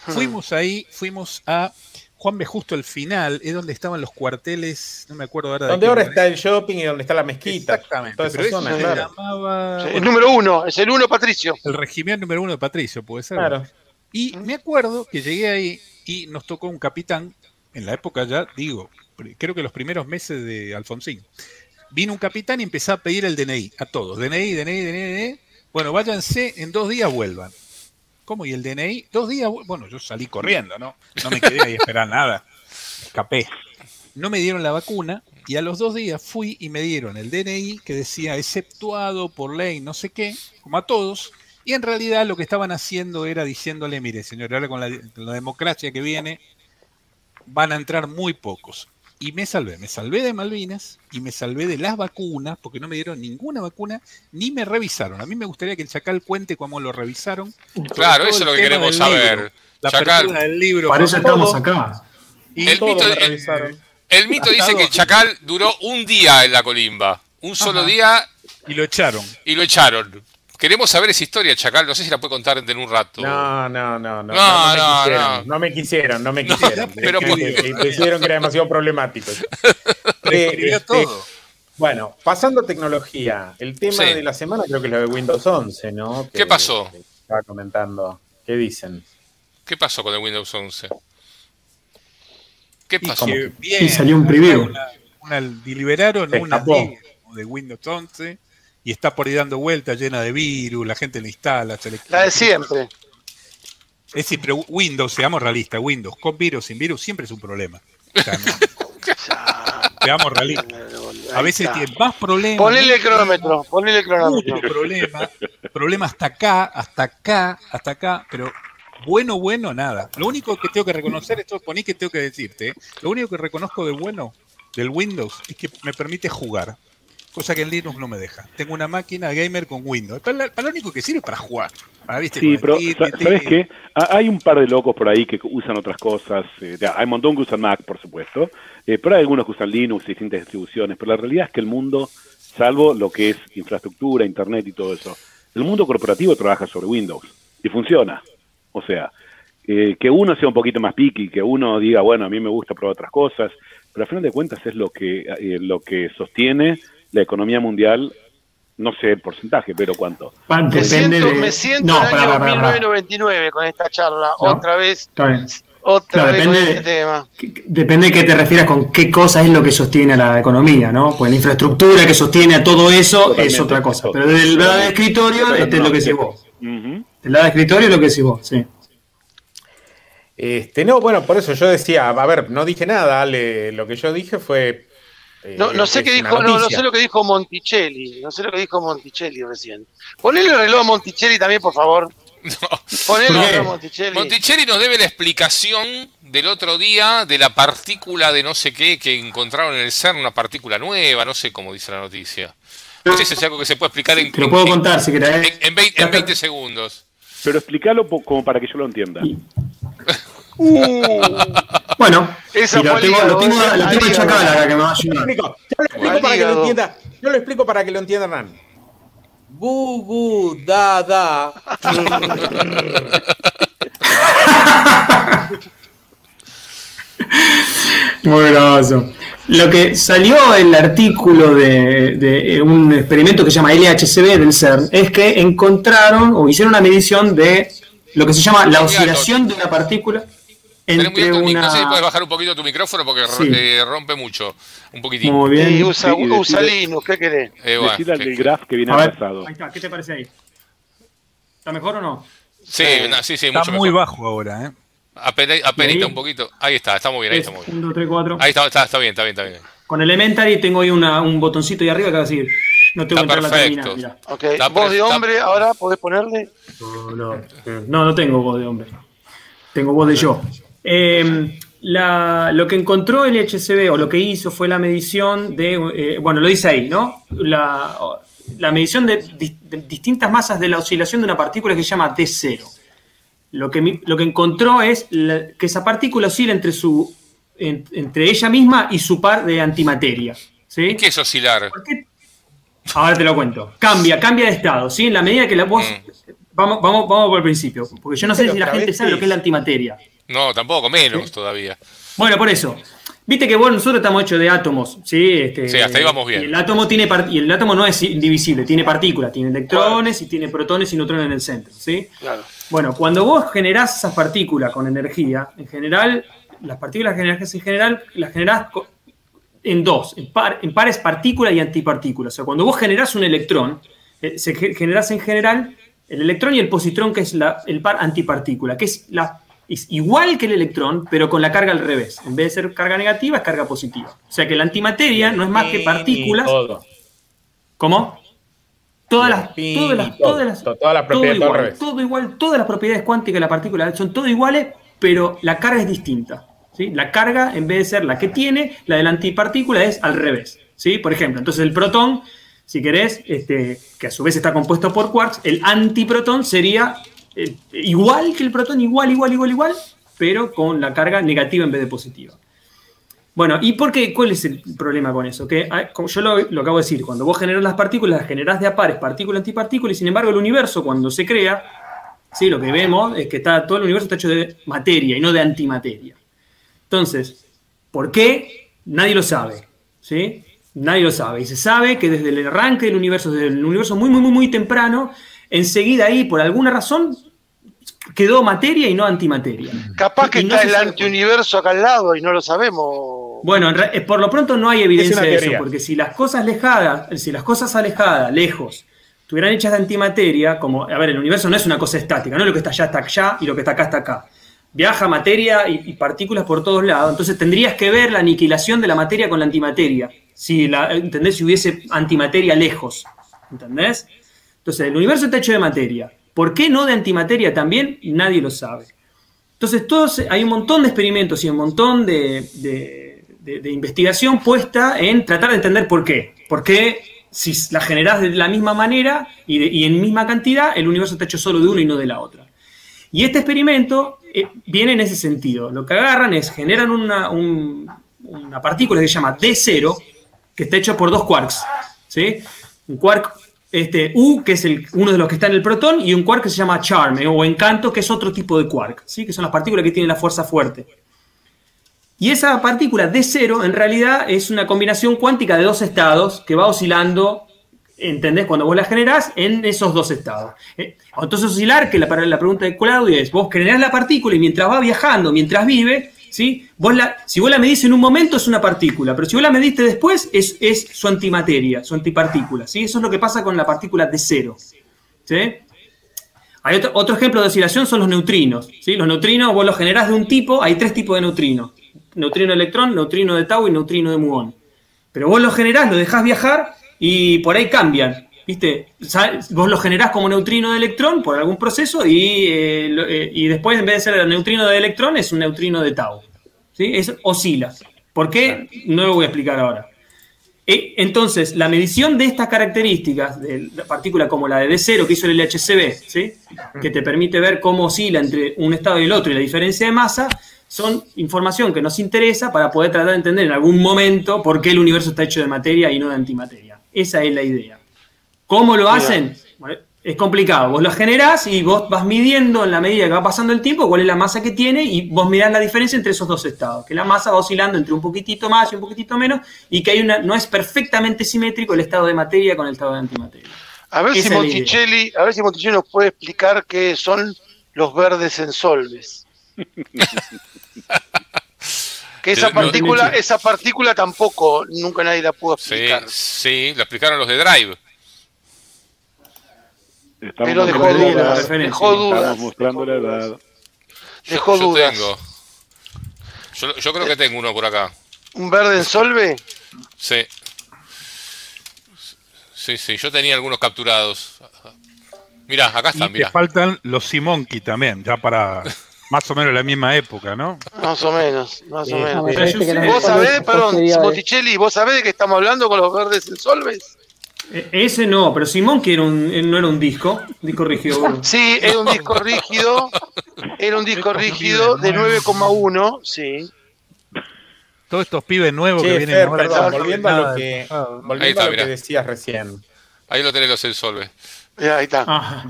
ah. Fuimos ahí, fuimos a Juan B. justo el final, es donde estaban los cuarteles, no me acuerdo ahora. Donde ahora está el shopping y donde está la mezquita. Exactamente. Toda esa zona, claro. el número uno, es el uno Patricio. El regimiento número uno de Patricio, puede ser. Claro. Y me acuerdo que llegué ahí y nos tocó un capitán, en la época ya, digo, creo que los primeros meses de Alfonsín. Vino un capitán y empezó a pedir el DNI a todos. DNI, DNI, DNI, DNI. Bueno, váyanse, en dos días vuelvan. ¿Cómo? ¿Y el DNI? Dos días, bueno, yo salí corriendo, ¿no? No me quedé ahí a esperar nada. Escapé. No me dieron la vacuna y a los dos días fui y me dieron el DNI que decía exceptuado por ley, no sé qué, como a todos. Y en realidad lo que estaban haciendo era diciéndole, mire, señor, ahora con la, con la democracia que viene, van a entrar muy pocos y me salvé. Me salvé de Malvinas y me salvé de las vacunas, porque no me dieron ninguna vacuna, ni me revisaron. A mí me gustaría que el Chacal cuente cómo lo revisaron. Claro, eso es lo que queremos saber. la Chacal. del libro. Para eso estamos acá. Y el, mito, el, mito, dice que el Chacal duró un día en la colimba. Un solo día. Y lo echaron. Y lo echaron. Queremos saber esa historia, Chacal. No sé si la puede contar en un rato. No, no, no. No, no, no, no, me, quisieron, no me quisieron. *laughs* pero Decidieron que era demasiado problemático. *laughs* Eh, este, todo. Bueno, pasando a tecnología, el tema de la semana creo que es lo de Windows 11, ¿no? ¿Qué pasó? estaba comentando. ¿Qué dicen? ¿Qué pasó con el Windows 11? ¿Qué pasó? Y, salió un preview. Una, liberaron una de Windows 11 y está por ahí dando vueltas llena de virus, la gente lo instala. Se la de siempre. Es decir, pero Windows, seamos realistas, Windows con virus, sin virus, siempre es un problema. *laughs* seamos realistas. A veces tiene más problemas. Ponele el cronómetro, ponele el cronómetro. Problema, problema hasta acá, hasta acá, hasta acá, pero bueno, bueno, nada. Lo único que tengo que reconocer, esto poní que tengo que decirte, ¿eh? lo único que reconozco de bueno del Windows es que me permite jugar cosa que en Linux no me deja. Tengo una máquina gamer con Windows. Para, lo único que sirve es para jugar. Sí, pero ¿sabes qué? Hay un par de locos por ahí que usan otras cosas. Eh, hay un montón que usan Mac, por supuesto. Eh, pero hay algunos que usan Linux, distintas distribuciones. Pero la realidad es que el mundo, salvo lo que es infraestructura, Internet y todo eso, el mundo corporativo trabaja sobre Windows. Y funciona. O sea, eh, que uno sea un poquito más picky, que uno diga, bueno, a mí me gusta probar otras cosas, pero al final de cuentas es lo que, lo que sostiene la economía mundial, no sé el porcentaje, pero cuánto. Me siento, me siento en el año 1999 con esta charla, otra vez. Otra vez depende, este tema. depende de qué te refieras con qué cosa es lo que sostiene a la economía, ¿no? Pues la infraestructura que sostiene a todo eso es otra cosa. Pero del lado de escritorio, este es lo que decís vos. Del lado de escritorio es lo que decís vos, sí. Este, no, bueno, por eso yo decía, a ver, no dije nada, Ale, lo que yo dije fue eh, no, no sé qué dijo, no, sé lo que dijo Monticelli, no sé lo que dijo Monticelli recién. Ponle el reloj a Monticelli también, por favor. *laughs* No. el reloj a Monticelli. Monticelli nos debe la explicación del otro día de la partícula de no sé qué que encontraron en el CERN, una partícula nueva, no sé cómo dice la noticia. No sé si es algo que se puede explicar en, Te lo puedo contar si querés. En, 20, segundos. Pero explícalo como para que yo lo entienda. Bueno, Esa lo tengo, lo tengo, lo tengo acá que me va a ayudar. Yo lo explico, para que lo entienda. Yo lo explico para que lo entiendan. Gu, gu, da, da. Muy gracioso. Lo que salió el artículo de, de, un experimento que se llama LHCb del CERN es que encontraron o hicieron una medición de lo que se llama la oscilación de una partícula. Entre una... No sé si puedes bajar un poquito tu micrófono porque eh, rompe mucho. Un poquitín. Muy bien. usa, usa Linux, ¿qué querés? Eh, bueno, del graph que viene pasado. Ahí está, ¿qué te parece ahí? ¿Está mejor o no? Sí, sí, sí, está mucho muy bajo ahora, ¿eh? Apenita un poquito. Ahí está, está muy bien. Ahí, está, muy bien. 1, 3, 4. ahí está, está, está, bien, está bien, está bien. Con Elementary tengo ahí una, un botoncito ahí arriba que va a decir. No tengo que entrar la terminal. Mira. Okay. ¿Voz de hombre ahora podés ponerle? No, no, no, no tengo voz de hombre. Tengo voz de yo. Eh, la, lo que encontró el HCB o lo que hizo fue la medición de, eh, bueno, lo dice ahí, ¿no? La, la medición de, de, distintas masas de la oscilación de una partícula que se llama D0 lo que, lo que encontró es que esa partícula oscila entre, su, entre ella misma y su par de antimateria. ¿sí? ¿Qué es oscilar? Ahora te lo cuento. Cambia, cambia de estado, ¿sí? En la medida que la voz... Mm. Vamos, vamos, vamos por el principio, porque yo no sé si la gente sabe lo que es la antimateria. No, tampoco, menos todavía. Bueno, por eso. Viste que bueno, nosotros estamos hechos de átomos, ¿sí? Este, sí, hasta ahí vamos bien. Y el átomo, tiene y el átomo no es indivisible, tiene partículas, tiene electrones y tiene protones y neutrones en el centro, ¿sí? Claro. Bueno, cuando vos generás esas partículas con energía, en general, las partículas que generás en general, las generás en dos, en, pares partícula y antipartícula. O sea, cuando vos generás un electrón, eh, se generás en general el electrón y el positrón, que es el par antipartícula, que es, la, igual que el electrón, pero con la carga al revés. En vez de ser carga negativa, es carga positiva. O sea que la antimateria no es más que partículas. ¿Cómo? Todas las, todas las, todas las, todas las propiedades todo igual, todo igual, todas las propiedades cuánticas de la partícula son todo iguales, pero la carga es distinta. ¿sí? La carga, en vez de ser la que tiene, la de la antipartícula es al revés. ¿sí? Por ejemplo, entonces el protón, si querés, este, que a su vez está compuesto por quarks, el antiprotón sería eh, igual que el protón, igual, igual, igual, igual, pero con la carga negativa en vez de positiva. Bueno, ¿y por qué? ¿Cuál es el problema con eso? Que ah, yo lo, acabo de decir, cuando vos generas las partículas, las generás de a pares, partícula, antipartícula, y sin embargo el universo cuando se crea, ¿sí? lo que vemos es que está, todo el universo está hecho de materia y no de antimateria. Entonces, ¿por qué? Nadie lo sabe. ¿sí? Nadie lo sabe. Y se sabe que desde el arranque del universo, desde el universo muy, muy, muy, muy temprano, enseguida ahí, por alguna razón, quedó materia y no antimateria. Capaz que está el antiuniverso acá al lado y no lo sabemos. Bueno, eh, por lo pronto no hay evidencia de eso, porque si las cosas alejadas, si las cosas alejadas, lejos, estuvieran hechas de antimateria, como, a ver, el universo no es una cosa estática, no es lo que está allá está allá y lo que está acá está acá. Viaja materia y, partículas por todos lados, entonces tendrías que ver la aniquilación de la materia con la antimateria, si la, ¿entendés? Si hubiese antimateria lejos, ¿entendés? Entonces, el universo está hecho de materia. ¿Por qué no de antimateria también? Nadie lo sabe. Entonces, todos, hay un montón de experimentos y un montón de de, investigación puesta en tratar de entender por qué. ¿Por qué si la generás de la misma manera y, en misma cantidad, el universo está hecho solo de uno y no de la otra? Y este experimento eh, viene en ese sentido. Lo que agarran es, generan una, una partícula que se llama D0, que está hecho por dos quarks. ¿sí? Un quark este, U, que es uno de los que está en el protón, y un quark que se llama charme o encanto, que es otro tipo de quark, ¿sí? que son las partículas que tienen la fuerza fuerte. Y esa partícula d cero en realidad es una combinación cuántica de dos estados que va oscilando, ¿entendés? Cuando vos la generás en esos dos estados. Eh, entonces oscilar, que la, la pregunta de Claudio es, vos generás la partícula y mientras va viajando, mientras vive, ¿sí? Vos la, si vos la medís en un momento es una partícula, pero si vos la mediste después es, es su antimateria, su antipartícula, ¿sí? Eso es lo que pasa con la partícula d cero. ¿sí? Hay otro, otro, ejemplo de oscilación son los neutrinos. ¿sí? Los neutrinos vos los generás de un tipo, hay tres tipos de neutrinos neutrino de electrón, neutrino de tau y neutrino de muón. Pero vos lo generás, lo dejás viajar y por ahí cambian. ¿Viste? Vos lo generás como neutrino de electrón por algún proceso y, eh, eh, y después en vez de ser el neutrino de electrón es un neutrino de tau. ¿Sí? Es, oscila. ¿Por qué? No lo voy a explicar ahora. Eh, entonces, la medición de estas características de la partícula como la de D0 que hizo el LHCb, ¿sí? que te permite ver cómo oscila entre un estado y el otro y la diferencia de masa, son información que nos interesa para poder tratar de entender en algún momento por qué el universo está hecho de materia y no de antimateria. Esa es la idea. ¿Cómo lo hacen? es complicado. Vos lo generás y vos vas midiendo en la medida que va pasando el tiempo cuál es la masa que tiene y vos mirás la diferencia entre esos dos estados. Que la masa va oscilando entre un poquitito más y un poquitito menos y que hay una, no es perfectamente simétrico el estado de materia con el estado de antimateria. A ver, si Monticelli, a ver si Monticelli nos puede explicar qué son los verdes en solves. *laughs* que esa partícula, esa partícula tampoco, nunca nadie la pudo explicar. Sí, sí, lo explicaron los de Drive. Pero dejó dudas, dejó dudas. Estamos mostrando la edad. Dejó yo, dudas. Tengo. Yo, yo, creo que tengo uno por acá. ¿Un verde en solve? Sí. Sí, sí, yo tenía algunos capturados. Mirá, acá están, y Te faltan los Simonki también, ya para más o menos la misma época, ¿no? Más o menos, más o menos. ¿Vos sabés, perdón, Botticelli, vos sabés de qué estamos hablando con los verdes en solves? E, ese no, pero Simón que era un, no era un disco, disco rígido. *laughs* Sí, era un disco rígido, era un disco rígido de 9,1, sí. Todos estos pibes nuevos que vienen ahora. volviendo a lo que, volviendo a lo que decías recién. Ahí lo tenés los Solve. ahí está. *laughs*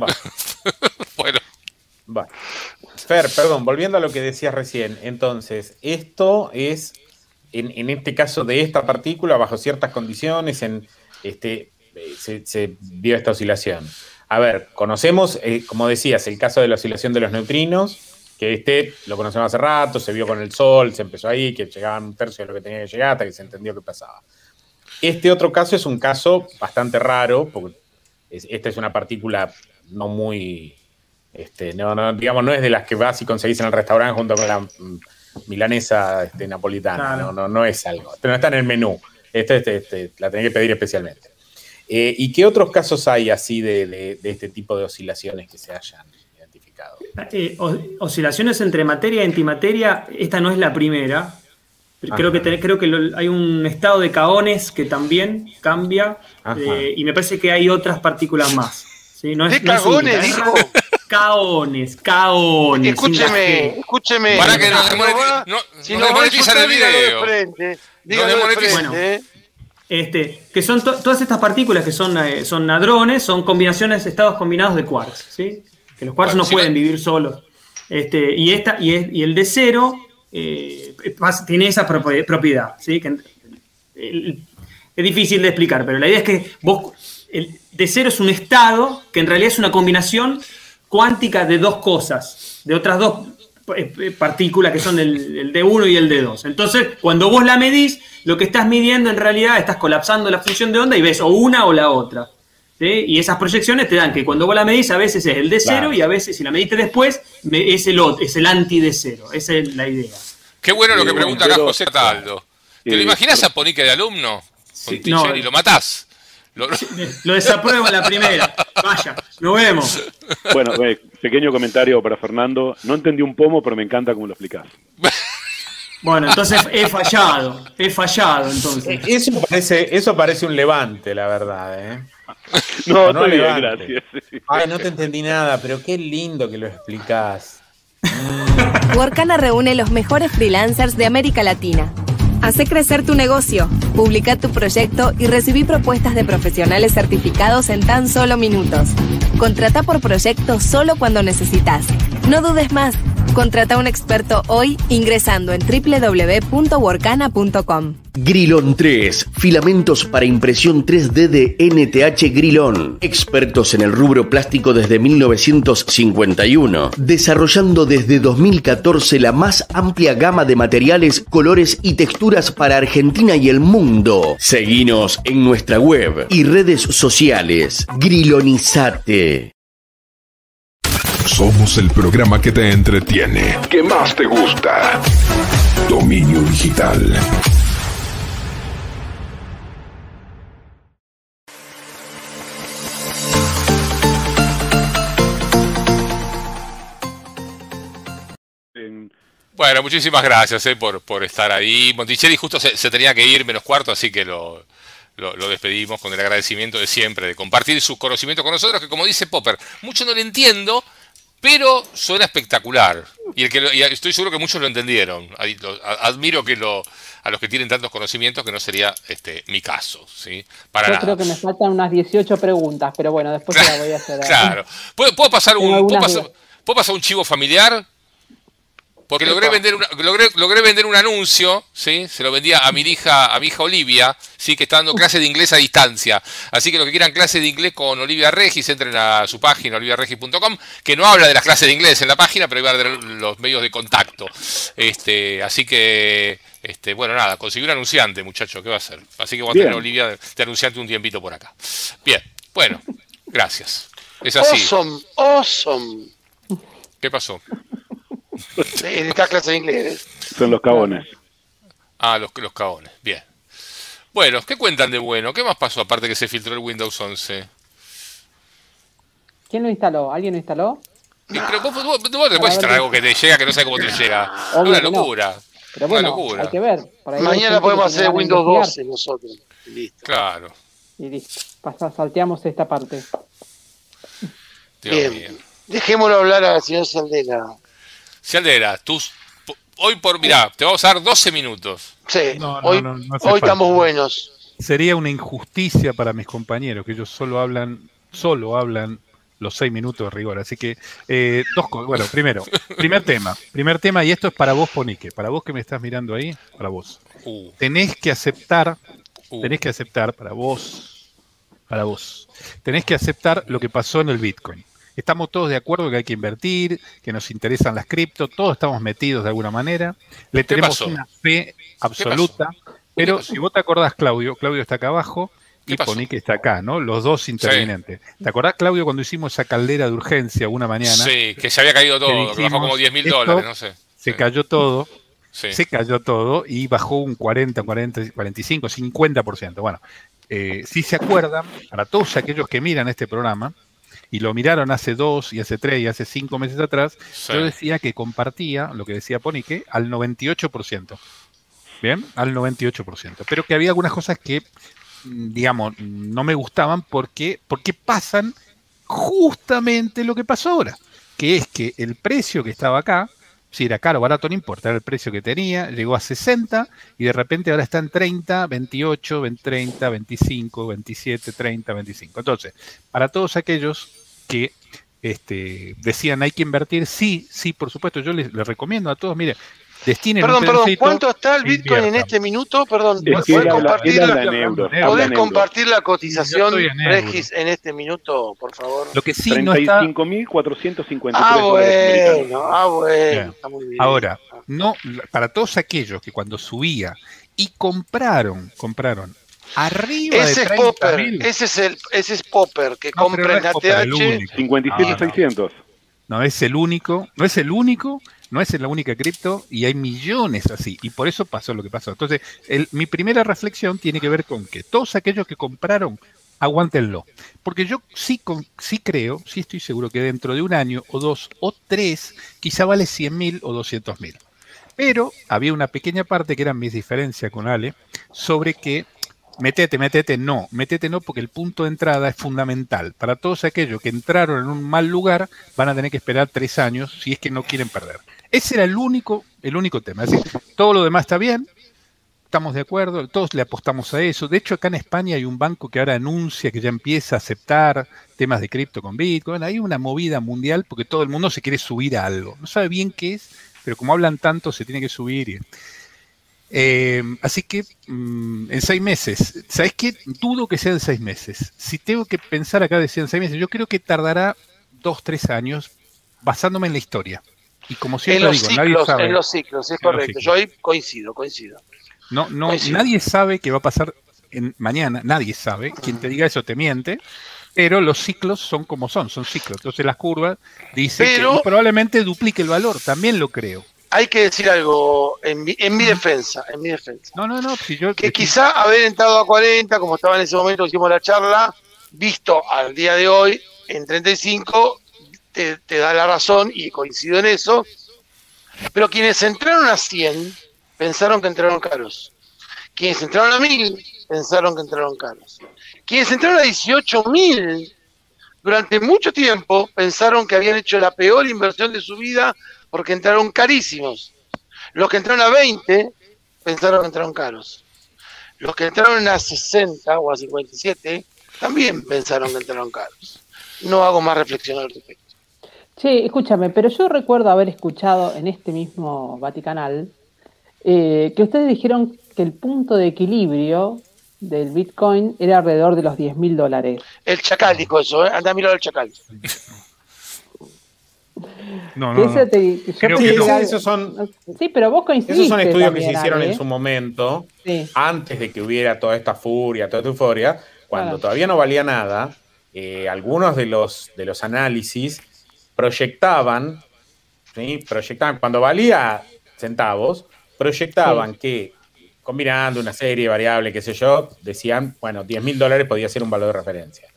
bueno. Va. Fer, perdón, volviendo a lo que decías recién. Entonces, esto es, en, en este caso de esta partícula, bajo ciertas condiciones, en este se, dio esta oscilación. A ver, conocemos, eh, como decías, el caso de la oscilación de los neutrinos, que este lo conocemos hace rato, se vio con el Sol, se empezó ahí, que llegaban un tercio de lo que tenía que llegar hasta que se entendió qué pasaba. Este otro caso es un caso bastante raro, porque esta es una partícula no muy, este, no, digamos, no es de las que vas y conseguís en el restaurante junto con la mm, milanesa este, napolitana, no, no, no es algo, no está en el menú, este, este la tenés que pedir especialmente. Eh, ¿Y qué otros casos hay así de, este tipo de oscilaciones que se hayan identificado? Eh, oscilaciones entre materia y antimateria, esta no es la primera. Creo que, creo que hay un estado de caones que también cambia eh, y me parece que hay otras partículas más. ¿sí? No es, ¿Qué caones, dijo? Caones, caones. Escúcheme, escúcheme. Para que no, no, si no, demonetizan el video. Dígalo de frente. Este, que son todas estas partículas que son, eh, son hadrones, son combinaciones, estados combinados de quarks, ¿sí? Que los quarks no pueden vivir solos. Este, y, esta, y, y el de cero eh, tiene esa propiedad, ¿sí? Que, es difícil de explicar, pero la idea es que vos, el de cero es un estado que en realidad es una combinación cuántica de dos cosas, de otras dos partículas que son el, el D1 y el D2. Entonces, cuando vos la medís, lo que estás midiendo en realidad estás colapsando la función de onda y ves o una o la otra. Y esas proyecciones te dan que cuando vos la medís a veces es el de cero y a veces si la mediste después es el, es el anti de cero. Esa es la idea. Qué bueno lo que pregunta acá José Taldo. ¿Te lo imaginas a Ponique de alumno? Sí, no, y lo matás. Lo, lo desapruebo la primera. Vaya, nos vemos. Bueno, pequeño comentario para Fernando. No entendí un pomo, pero me encanta cómo lo explicás. Bueno, entonces he fallado, he fallado entonces. Eso parece, eso parece un levante, la verdad, ¿eh? No, no, bien, gracias. Ay, no te entendí nada, pero qué lindo que lo explicás. Workana reúne los mejores freelancers de América Latina. Hace crecer tu negocio, publica tu proyecto y recibí propuestas de profesionales certificados en tan solo minutos. Contrata por proyecto solo cuando necesitas. No dudes más. Contrata a un experto hoy ingresando en www.workana.com. Grilón 3, filamentos para impresión 3D de NTH Grilón. Expertos en el rubro plástico desde 1951, desarrollando desde 2014 la más amplia gama de materiales, colores y texturas para Argentina y el mundo. Seguinos en nuestra web y redes sociales. Grilonizate. Somos el programa que te entretiene, que más te gusta. Dominio Digital. Bueno, muchísimas gracias eh, por, por, estar ahí. Monticelli justo se, tenía que ir menos cuarto, así que lo, lo, despedimos con el agradecimiento de siempre, de compartir su conocimiento con nosotros, que como dice Popper, mucho no le entiendo, pero suena espectacular. Y, el que estoy seguro que muchos lo entendieron. Admiro que lo, a los que tienen tantos conocimientos que no sería este mi caso. ¿sí? Para Yo creo que me faltan unas 18 preguntas, pero bueno, después te la voy a hacer. *laughs* Claro. ¿Puedo, pasar un, ¿puedo pasar un chivo familiar? Porque logré vender, una, logré, logré, vender un anuncio, ¿sí? Se lo vendía a mi hija, a mi hija Olivia, ¿sí? Que está dando clase de inglés a distancia. Así que los que quieran clase de inglés con Olivia Regis, entren a su página, oliviaregis.com, que no habla de las clases de inglés en la página, pero iba a los medios de contacto. Este, así que, este, bueno, nada, conseguí un anunciante, muchacho, ¿qué va a hacer? Así que voy a tener Olivia de anunciante un tiempito por acá. Bien, bueno, gracias. Es así. Awesome, awesome. ¿Qué pasó? En esta clase de inglés. Son los cabones. Ah, los, los cabones, bien. Bueno, ¿qué cuentan de bueno? ¿Qué más pasó aparte que se filtró el Windows 11? ¿Quién lo instaló? ¿Alguien lo instaló? pero vos, vos, vos te puedes algo que te llega que no sé cómo te llega. una locura. Pero bueno, una locura. hay que ver. Mañana podemos hacer Windows 12 nosotros. Listo. Claro. Y listo. Pasa, salteamos esta parte. bien. Dejémoslo hablar al señor Saldera. Cialdera, tus, hoy por, mirá, te vamos a dar 12 minutos. Sí, hoy, hoy estamos buenos. Sería una injusticia para mis compañeros, que ellos solo hablan, solo hablan los 6 minutos de rigor. Así que, eh, dos cosas. Bueno, primero, primer tema. Primer tema, y esto es para vos, Ponique. Para vos que me estás mirando ahí, para vos. Uh. Tenés que aceptar, uh. tenés que aceptar, para vos, para vos, tenés que aceptar lo que pasó en el Bitcoin. Estamos todos de acuerdo que hay que invertir, que nos interesan las cripto, todos estamos metidos de alguna manera, le tenemos una fe absoluta, pero si vos te acordás, Claudio, Claudio está acá abajo y que está acá, ¿no? Los dos intervinientes. ¿Te acordás, Claudio, cuando hicimos esa caldera de urgencia una mañana? Sí, que se había caído todo, que bajó como 10 mil dólares, no sé. Se cayó todo. Se cayó todo y bajó un 40, 40, 45, 50%. Bueno, eh, si se acuerdan, para todos aquellos que miran este programa, y lo miraron hace dos y hace tres y hace cinco meses atrás, yo decía que compartía, lo que decía Ponique, al 98%. Bien, al 98%. Pero que había algunas cosas que, mm, digamos, no me gustaban porque, porque pasan justamente lo que pasó ahora, que es que el precio que estaba acá, si era caro o barato, no importa, era el precio que tenía, llegó a 60 y de repente ahora está en 30, 28, 30, 25, 27, 30, 25. Entonces, para todos aquellos que este, decían hay que invertir, sí, sí, por supuesto, yo les, recomiendo a todos, mire, destinen Perdón, perdón, ¿cuánto está el Bitcoin en este minuto? Perdón, ¿podés, compartir, la, compartir la cotización, Regis, en este minuto, por favor? Lo que sí no está... 35.453 Ah, bueno, ah, bueno, está muy bien. Ahora, no, para todos aquellos que cuando subía y compraron, compraron Arriba ese de es Popper, ese es el ese es Popper que compra en ATH 57600. No, es el único, no es el único, no es la única cripto y hay millones así y por eso pasó lo que pasó. Entonces, mi primera reflexión tiene que ver con que todos aquellos que compraron aguántenlo. Porque yo sí, sí creo, sí estoy seguro que dentro de un año o dos o tres, quizá vale 100 mil o 200 mil. Pero había una pequeña parte que eran mis diferencias con Ale sobre que Metete, metete, no, metete no porque el punto de entrada es fundamental. Para todos aquellos que entraron en un mal lugar van a tener que esperar tres años si es que no quieren perder. Ese era el único, el único tema. Todo lo demás está bien, estamos de acuerdo, todos le apostamos a eso. De hecho, acá en España hay un banco que ahora anuncia que ya empieza a aceptar temas de cripto con Bitcoin. Hay una movida mundial porque todo el mundo se quiere subir a algo. No sabe bien qué es, pero como hablan tanto, se tiene que subir. Eh, así que mm, en seis meses, ¿sabes qué? Dudo que sean seis meses. Si tengo que pensar acá, decían seis meses, yo creo que tardará dos, tres años basándome en la historia. Y como siempre digo, nadie sabe. En los ciclos, es correcto. Yo ahí coincido, coincido. No, no, nadie sabe qué va a pasar en, mañana, nadie sabe. Quien te diga eso te miente. Pero los ciclos son como son, son ciclos. Entonces las curvas dicen que probablemente duplique el valor, también lo creo hay que decir algo en mi, en mi defensa, en mi defensa. No, no, no, si yo, que quizá haber entrado a 40, como estaba en ese momento que hicimos la charla, visto al día de hoy en 35, te, da la razón y coincido en eso. Pero quienes entraron a 100 pensaron que entraron caros. Quienes entraron a 1000 pensaron que entraron caros. Quienes entraron a 18.000 durante mucho tiempo pensaron que habían hecho la peor inversión de su vida porque entraron carísimos. Los que entraron a 20 pensaron que entraron caros. Los que entraron a 60 o a 57 también pensaron que entraron caros. No hago más reflexión al respecto. Sí, escúchame, pero yo recuerdo haber escuchado en este mismo Vaticanal eh, que ustedes dijeron que el punto de equilibrio del Bitcoin era alrededor de los 10 mil dólares. El chacal dijo eso, ¿eh? anda a mirar el chacal. *laughs* No, no, no. son, sí, pero vos coincidiste. Esos son estudios que se hicieron en su momento, antes de que hubiera toda esta furia, toda esta euforia, cuando todavía no valía nada. Eh, algunos de los, de los análisis proyectaban, ¿sí? proyectaban, cuando valía centavos, proyectaban que combinando una serie de variables, qué sé yo, decían, bueno, 10 mil dólares podía ser un valor de referencia.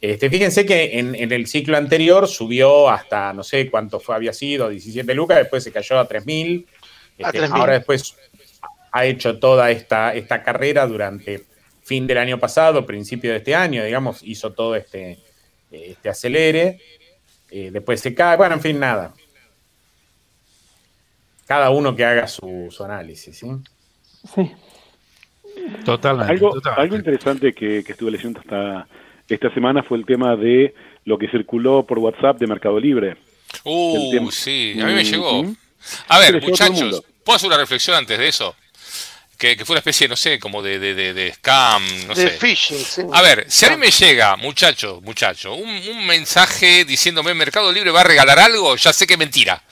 Este, fíjense que en, el ciclo anterior subió hasta, no sé cuánto fue, había sido, 17 lucas, después se cayó a 3 mil. Este, ahora después ha hecho toda esta, esta carrera durante fin del año pasado, principio de este año, digamos, hizo todo este, este acelere. Eh, después se cae, bueno, en fin, nada. Cada uno que haga su, análisis, ¿sí? Sí. Totalmente. Algo, algo interesante que, que estuve leyendo hasta esta semana fue el tema de lo que circuló por WhatsApp de Mercado Libre. Uh, sí, a mí me llegó. A ver, muchachos, ¿puedo hacer una reflexión antes de eso? Que, fue una especie, no sé, como de, de, de, scam, no de phishing, sí. A ver, si a mí me llega, muchacho, muchacho, un, un mensaje diciéndome Mercado Libre va a regalar algo, ya sé que es mentira.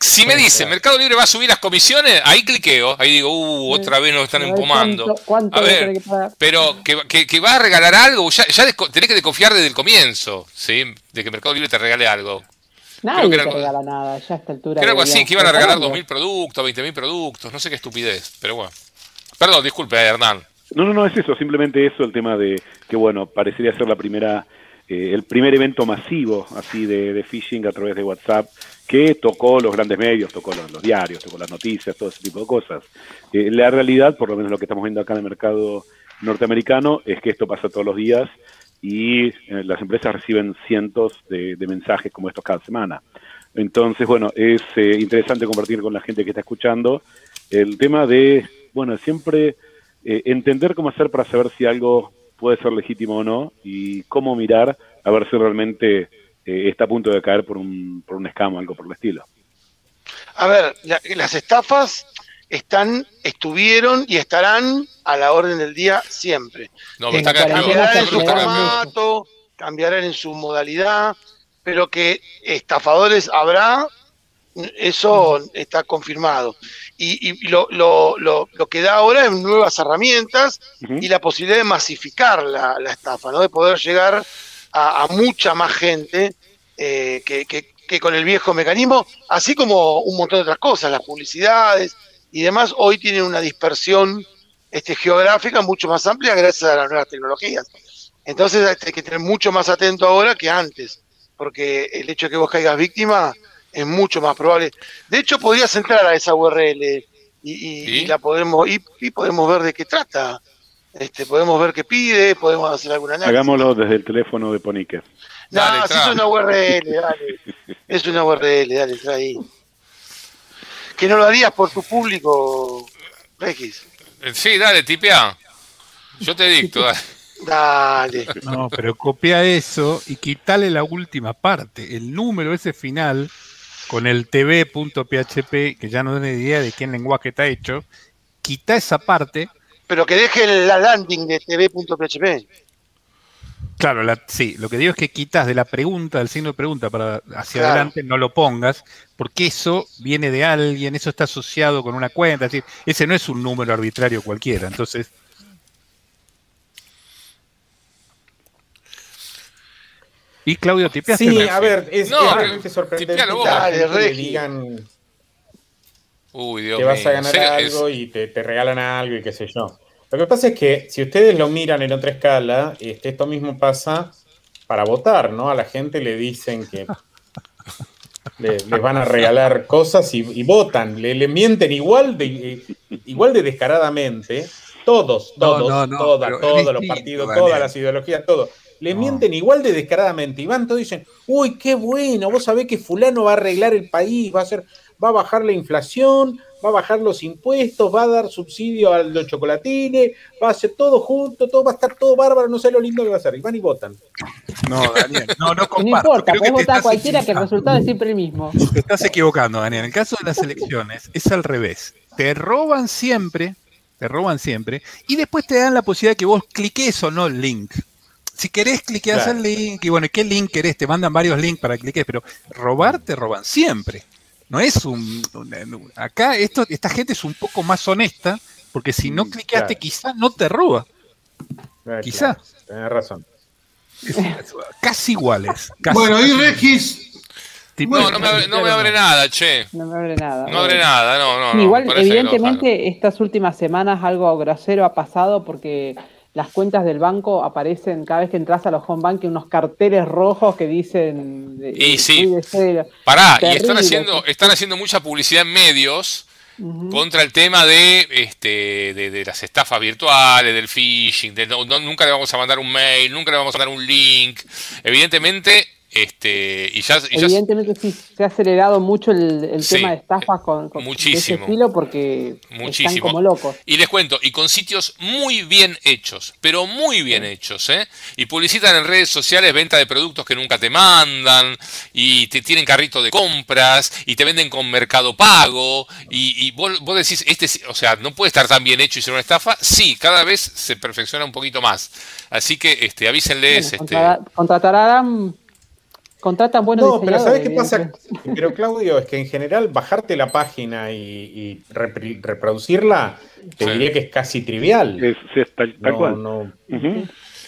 Si me dice Mercado Libre va a subir las comisiones, ahí cliqueo, ahí digo, uh, otra vez nos están empomando. a ver, pero que, que, va a regalar algo, ya, ya tenés que desconfiar desde el comienzo, ¿sí? De que Mercado Libre te regale algo. Nadie te regala nada, ya a esta altura. Creo algo así, que iban a regalar 2.000 productos, 20.000 productos, no sé qué estupidez, pero bueno. Perdón, disculpe, Hernán. No, no, no, es eso, simplemente eso, el tema de que, bueno, parecería ser la primera, eh, el primer evento masivo así de, de phishing a través de WhatsApp que tocó los grandes medios, tocó los, diarios, tocó las noticias, todo ese tipo de cosas. Eh, la realidad, por lo menos lo que estamos viendo acá en el mercado norteamericano, es que esto pasa todos los días y eh, las empresas reciben cientos de, mensajes como estos cada semana. Entonces, bueno, es eh, interesante compartir con la gente que está escuchando el tema de, bueno, siempre entender cómo hacer para saber si algo puede ser legítimo o no y cómo mirar a ver si realmente eh, está a punto de caer por un, por un escamo, algo por el estilo. A ver, las estafas están, estuvieron y estarán a la orden del día siempre. No, cambiarán en su formato, cambiarán en su modalidad, pero que estafadores habrá, eso está confirmado. Y, lo, lo, lo, lo, que da ahora es nuevas herramientas y la posibilidad de masificar la, la estafa, ¿no? de poder llegar a, mucha más gente eh, que, con el viejo mecanismo, así como un montón de otras cosas, las publicidades y demás, hoy tienen una dispersión este, geográfica mucho más amplia gracias a las nuevas tecnologías. Entonces este, hay que tener mucho más atento ahora que antes, porque el hecho de que vos caigas víctima es mucho más probable. De hecho, podrías entrar a esa URL y, la podemos y, podemos ver de qué trata. Este, podemos ver qué pide, podemos hacer alguna análisis. Hagámoslo desde el teléfono de Ponique. No, si es una URL, dale. Es una URL, dale, trae ahí. Que no lo harías por tu público, Regis. Sí, dale, tipea. Yo te dicto, *laughs* dale. Dale. No, pero copia eso y quitale la última parte, el número ese final con el tv.php, que ya no tiene idea de qué lenguaje está hecho, quita esa parte pero que deje la landing de tv.php. Claro, sí, lo que digo es que quitas de la pregunta, del signo de pregunta para hacia adelante, no lo pongas, porque eso viene de alguien, eso está asociado con una cuenta, es decir, ese no es un número arbitrario cualquiera, entonces... Y Claudio, ¿tipeaste? Sí, a ver, es, realmente sorprendente que digan Uy, Dios que vas a ganar algo y te, regalan algo y qué sé yo. Lo que pasa es que si ustedes lo miran en otra escala, este, esto mismo pasa para votar, ¿no? A la gente le dicen que les van a regalar cosas y, votan, le, mienten igual de, igual de descaradamente, todos, todos, todos los partidos, todas las ideologías, todo. le mienten igual de descaradamente. Y van todos y dicen, uy, qué bueno, vos sabés que fulano va a arreglar el país, va a hacer, va a bajar la inflación, va a bajar los impuestos, va a dar subsidio a los chocolatines, va a hacer todo junto, todo va a estar todo bárbaro, no sé lo lindo que va a ser. Y van y votan. No, Daniel, no, no No importa, puedes votar cualquiera que el resultado es siempre el mismo. Te estás equivocando, Daniel. En el caso de las elecciones es al revés. Te roban siempre, te roban siempre, y después te dan la posibilidad que vos cliques o no el link. Si querés, cliqueas el link, y bueno, ¿qué link querés? Te mandan varios links para que cliques, pero robar te roban siempre. No es un. Acá esto, esta gente es un poco más honesta, porque si no mm, cliqueaste, quizás no te roba. quizás. Tienes razón. casi iguales. Bueno, y Regis. No, no me, abre, no me abre nada, che. No me abre nada. No abre nada, no, no. Igual, evidentemente, estas últimas semanas algo grosero ha pasado porque las cuentas del banco aparecen cada vez que entras a los home banking unos carteles rojos que dicen y sí. Pará y están haciendo están haciendo mucha publicidad en medios contra el tema de este de, las estafas virtuales del phishing de nunca le vamos a mandar un mail nunca le vamos a dar un link. Evidentemente este, y ya, Evidentemente sí, se ha acelerado mucho el, tema de estafas con, muchísimo, ese estilo porque muchísimo. están como locos. Y les cuento, y con sitios muy bien hechos, pero muy bien hechos, ¿eh? Y publicitan en redes sociales venta de productos que nunca te mandan, y te tienen carrito de compras, y te venden con mercado pago, y, vos, decís, este, o sea, ¿no puede estar tan bien hecho y ser una estafa? Sí, cada vez se perfecciona un poquito más. Así que este, avísenles. este, contratarán Contratan buenos No, pero ¿sabes qué pasa? Pero Claudio, es que en general bajarte la página y, reproducirla, te diría que es casi trivial. Es, tal, cual.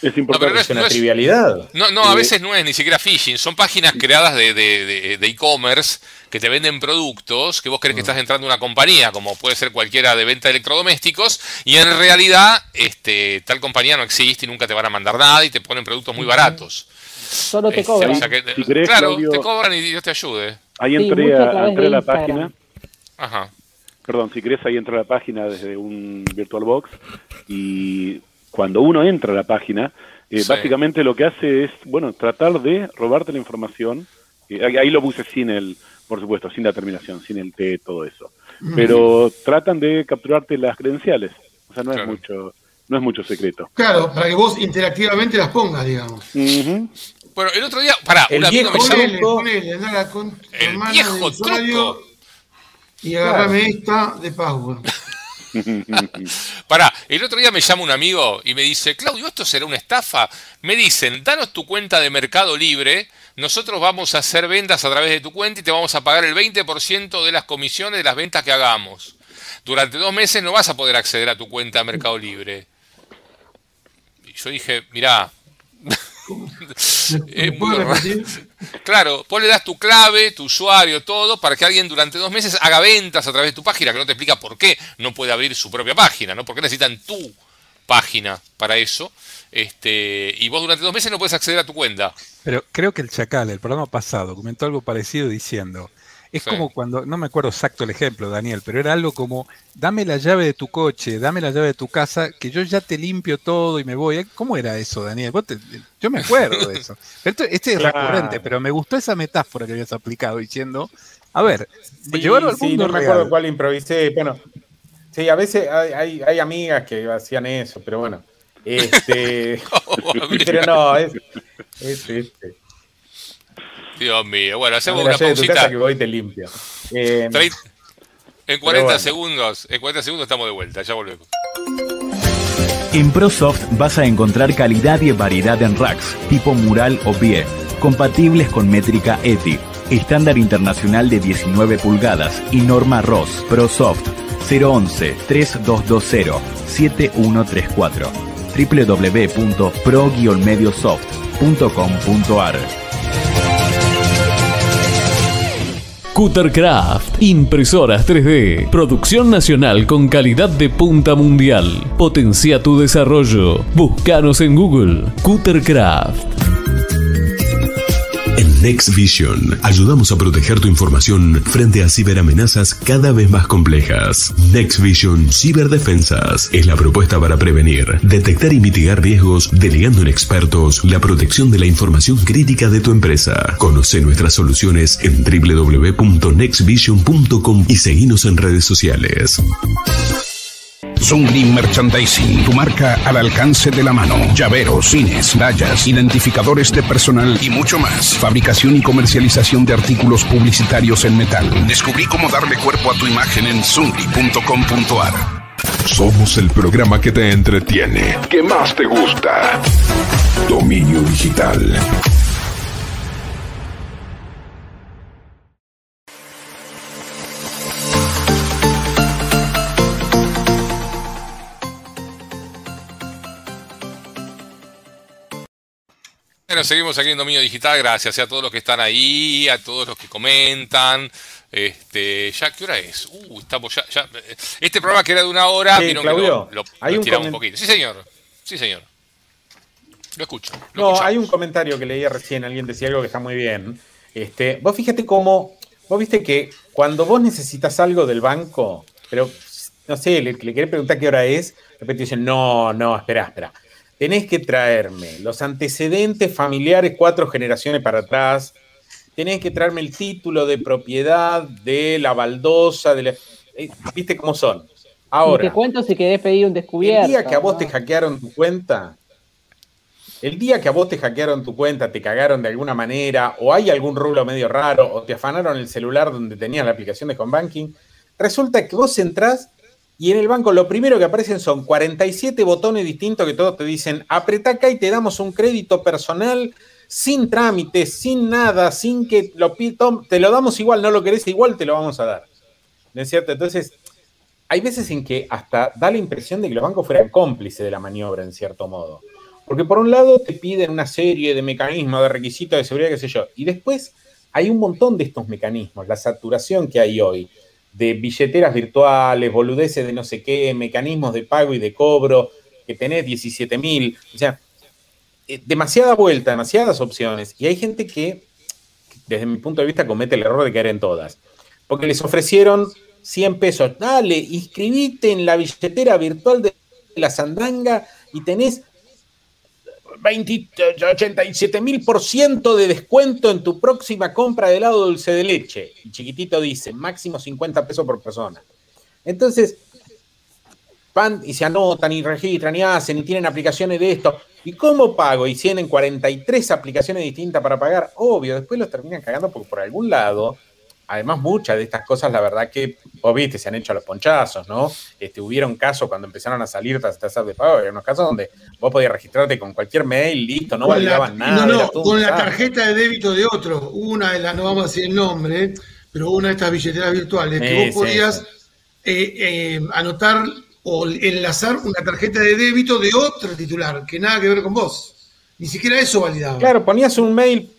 Es importante. es, una trivialidad. No, no, a veces no es ni siquiera phishing. Son páginas creadas de e-commerce que te venden productos que vos crees que estás entrando a una compañía, como puede ser cualquiera de venta de electrodomésticos, y en realidad este, tal compañía no existe y nunca te van a mandar nada y te ponen productos muy baratos. Solo te este, cobran. claro, te cobran y Dios te ayude. Ahí entré, a, la página. Ajá. Perdón, si querés, ahí entra a la página desde un VirtualBox y cuando uno entra a la página, eh, básicamente lo que hace es, bueno, tratar de robarte la información. Eh, ahí lo puse sin el, por supuesto, sin la terminación, sin el T, todo eso. Pero tratan de capturarte las credenciales. O sea, no es mucho no es mucho secreto. Claro, para que vos interactivamente las pongas, digamos. Bueno, el otro día, pará, el un amigo me llamó. Ponele, ponele, con el viejo truco. Y agarrame esta de password. *laughs* Pará, el otro día me llama un amigo y me dice, Claudio, ¿esto será una estafa? Me dicen, danos tu cuenta de Mercado Libre, nosotros vamos a hacer ventas a través de tu cuenta y te vamos a pagar el 20% de las comisiones de las ventas que hagamos. Durante dos meses no vas a poder acceder a tu cuenta de Mercado Libre. Y yo dije, mirá, *laughs* *laughs* Claro, vos le das tu clave, tu usuario, todo, para que alguien durante dos meses haga ventas a través de tu página, que no te explica por qué no puede abrir su propia página, ¿no? Porque necesitan tu página para eso. Este, y vos durante dos meses no puedes acceder a tu cuenta. Pero creo que el Chacal, el programa pasado, comentó algo parecido diciendo, es como cuando, no me acuerdo exacto el ejemplo, Daniel, pero era algo como, dame la llave de tu coche, dame la llave de tu casa, que yo ya te limpio todo y me voy. ¿Cómo era eso, Daniel? yo me acuerdo de eso. *laughs* Este es recurrente, pero me gustó esa metáfora que habías aplicado diciendo, a ver, sí, al mundo sí, no me acuerdo cuál improvisé. Bueno, sí, a veces hay, hay, amigas que hacían eso, pero bueno. Este, *laughs* *laughs* pero no, es, es este. Dios mío. Bueno, hacemos una pausita. que voy te limpio. Eh, en 40 segundos, en 40 segundos estamos de vuelta, ya volvemos. En ProSoft vas a encontrar calidad y variedad en racks, tipo mural o pie, compatibles con métrica ETI, estándar internacional de 19 pulgadas y norma ROS. ProSoft 011 3220 7134 www.pro-mediosoft.com.ar Cuttercraft, impresoras 3D, producción nacional con calidad de punta mundial. Potencia tu desarrollo. Búscanos en Google. Cuttercraft. En Next Vision ayudamos a proteger tu información frente a ciberamenazas cada vez más complejas. Next Vision Ciberdefensas es la propuesta para prevenir, detectar y mitigar riesgos, delegando en expertos la protección de la información crítica de tu empresa. Conoce nuestras soluciones en www.nextvision.com y seguinos en redes sociales. Green Merchandising, tu marca al alcance de la mano. Llaveros, cines, rayas, identificadores de personal y mucho más. Fabricación y comercialización de artículos publicitarios en metal. Descubrí cómo darle cuerpo a tu imagen en zungri.com.ar. Somos el programa que te entretiene, que más te gusta. Dominio Digital. Bueno, seguimos aquí en Dominio Digital, gracias a todos los que están ahí, a todos los que comentan. Este, ya, ¿qué hora es? Uh, estamos ya, ya Este programa que era de una hora, sí, Claudio, lo, hay un, un, poquito. Sí, señor. Sí, señor. Lo escucho. no, hay un comentario que leía recién, alguien decía algo que está muy bien. Este, vos fíjate cómo, vos viste que cuando vos necesitas algo del banco, pero no sé, le, le querés preguntar qué hora es, de repente dicen, no, no, espera, espera tenés que traerme los antecedentes familiares cuatro generaciones para atrás, tenés que traerme el título de propiedad de la baldosa, de eh, ¿viste cómo son? Ahora, te cuento si querés pedir un descubierto. El día que a vos te hackearon tu cuenta, el día que a vos te hackearon tu cuenta, te cagaron de alguna manera, o hay algún rulo medio raro, o te afanaron el celular donde tenías la aplicación de home banking, resulta que vos entrás y en el banco lo primero que aparecen son 47 botones distintos que todos te dicen, apretá acá y te damos un crédito personal sin trámites, sin nada, sin que lo te lo damos igual, no lo querés igual, te lo vamos a dar. ¿No es cierto? Entonces, hay veces en que hasta da la impresión de que los bancos fueran cómplices de la maniobra, en cierto modo. Porque por un lado te piden una serie de mecanismos, de requisitos de seguridad, qué sé yo, y después hay un montón de estos mecanismos, la saturación que hay hoy, de billeteras virtuales, boludeces de no sé qué, mecanismos de pago y de cobro, que tenés 17 mil, o sea, eh, demasiada vuelta, demasiadas opciones. Y hay gente que, desde mi punto de vista, comete el error de caer en todas. Porque les ofrecieron 100 pesos, dale, inscribite en la billetera virtual de la Sandanga y tenés 87 mil por ciento de descuento en tu próxima compra de helado dulce de leche. Y chiquitito dice, máximo 50 pesos por persona. Entonces, van y se anotan y registran y hacen y tienen aplicaciones de esto. ¿Y cómo pago? Y tienen 43 aplicaciones distintas para pagar. Obvio, después los terminan cagando porque por algún lado además muchas de estas cosas, la verdad que, vos viste, se han hecho los ponchazos, ¿no? Este, hubieron casos cuando empezaron a salir tasas de pago, había unos casos donde vos podías registrarte con cualquier mail, listo, no validaban nada. No, no, con la tarjeta de débito de otro, una de las, no vamos a decir el nombre, pero una de estas billeteras virtuales, que vos podías eh, eh, anotar o enlazar una tarjeta de débito de otro titular, que nada que ver con vos. Ni siquiera eso validaba. Claro, ponías un mail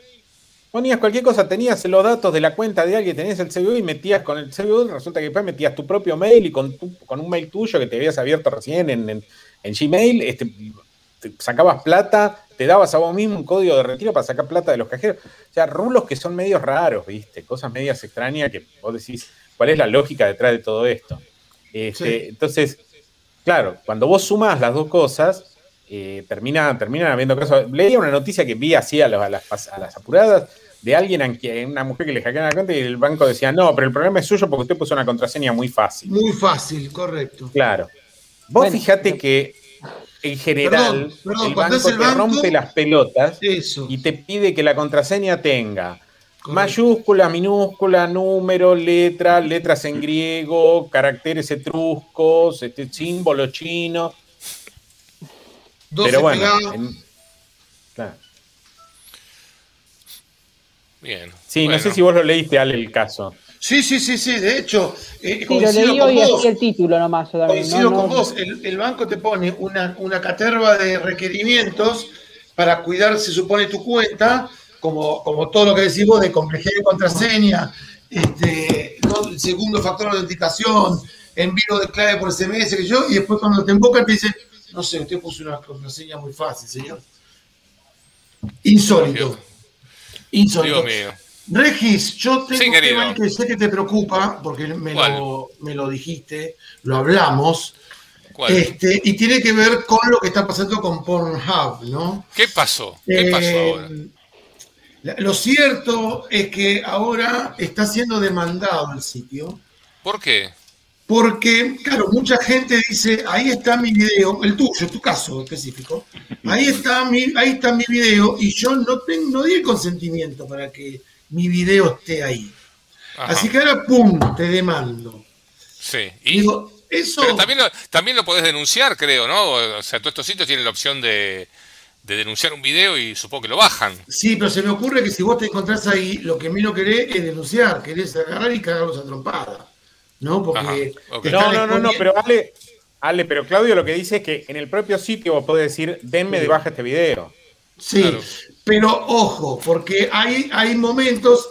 Ponías cualquier cosa, tenías los datos de la cuenta de alguien, tenías el CBU y metías con el CBU, resulta que después metías tu propio mail y con, con un mail tuyo que te habías abierto recién en, Gmail, este, sacabas plata, te dabas a vos mismo un código de retiro para sacar plata de los cajeros. O sea, rulos que son medios raros, ¿viste? Cosas medias extrañas que vos decís, ¿cuál es la lógica detrás de todo esto? Este, entonces, claro, cuando vos sumas las dos cosas, eh, terminan, habiendo casos. Leía una noticia que vi así a, las, a las apuradas de alguien a quien, una mujer que le hackearon la cuenta y el banco decía, no, pero el problema es suyo porque usted puso una contraseña muy fácil. Muy fácil, correcto. Claro. Vos fíjate que en general el, banco te rompe las pelotas y te pide que la contraseña tenga mayúscula, minúscula, número, letra, letras en griego, caracteres etruscos, este, símbolo chino. pero bueno, claro. Bien. Sí, no sé si vos lo leíste, Ale, el caso. Sí, sí, sí, sí. De hecho, eh, sí, lo leí y así el título nomás. Coincido con vos. El, banco te pone una, una caterva de requerimientos para cuidar, se supone, tu cuenta, como, como todo lo que decimos de complejidad de contraseña, este, el segundo factor de autenticación, envío de clave por SMS, que yo, y después cuando te invocan te dicen, no sé, usted puso una contraseña muy fácil, señor. Insólito. Insólito. Regis, yo tengo un tema que sé que te preocupa, porque me lo, me lo, dijiste, lo hablamos. Este, y tiene que ver con lo que está pasando con Pornhub, ¿no? ¿Qué pasó? ¿Qué pasó eh, ahora? Lo cierto es que ahora está siendo demandado el sitio. ¿Por qué? Porque, claro, mucha gente dice, ahí está mi video, el tuyo, tu caso específico, ahí está mi, ahí está mi video y yo no, tengo, no di el consentimiento para que mi video esté ahí. Así que ahora, ¡pum!, te demando. Sí, y Digo, eso... Pero también lo, también lo podés denunciar, creo, ¿no? O sea, todos estos sitios tienen la opción de, de denunciar un video y supongo que lo bajan. Sí, pero se me ocurre que si vos te encontrás ahí, lo que menos querés es denunciar, querés agarrar y cagarlos a trompada. ¿No? Porque. No, no, no, no, pero Ale, Ale, pero Claudio lo que dice es que en el propio sitio vos podés decir, denme de baja este video. Sí, pero ojo, porque hay, hay momentos.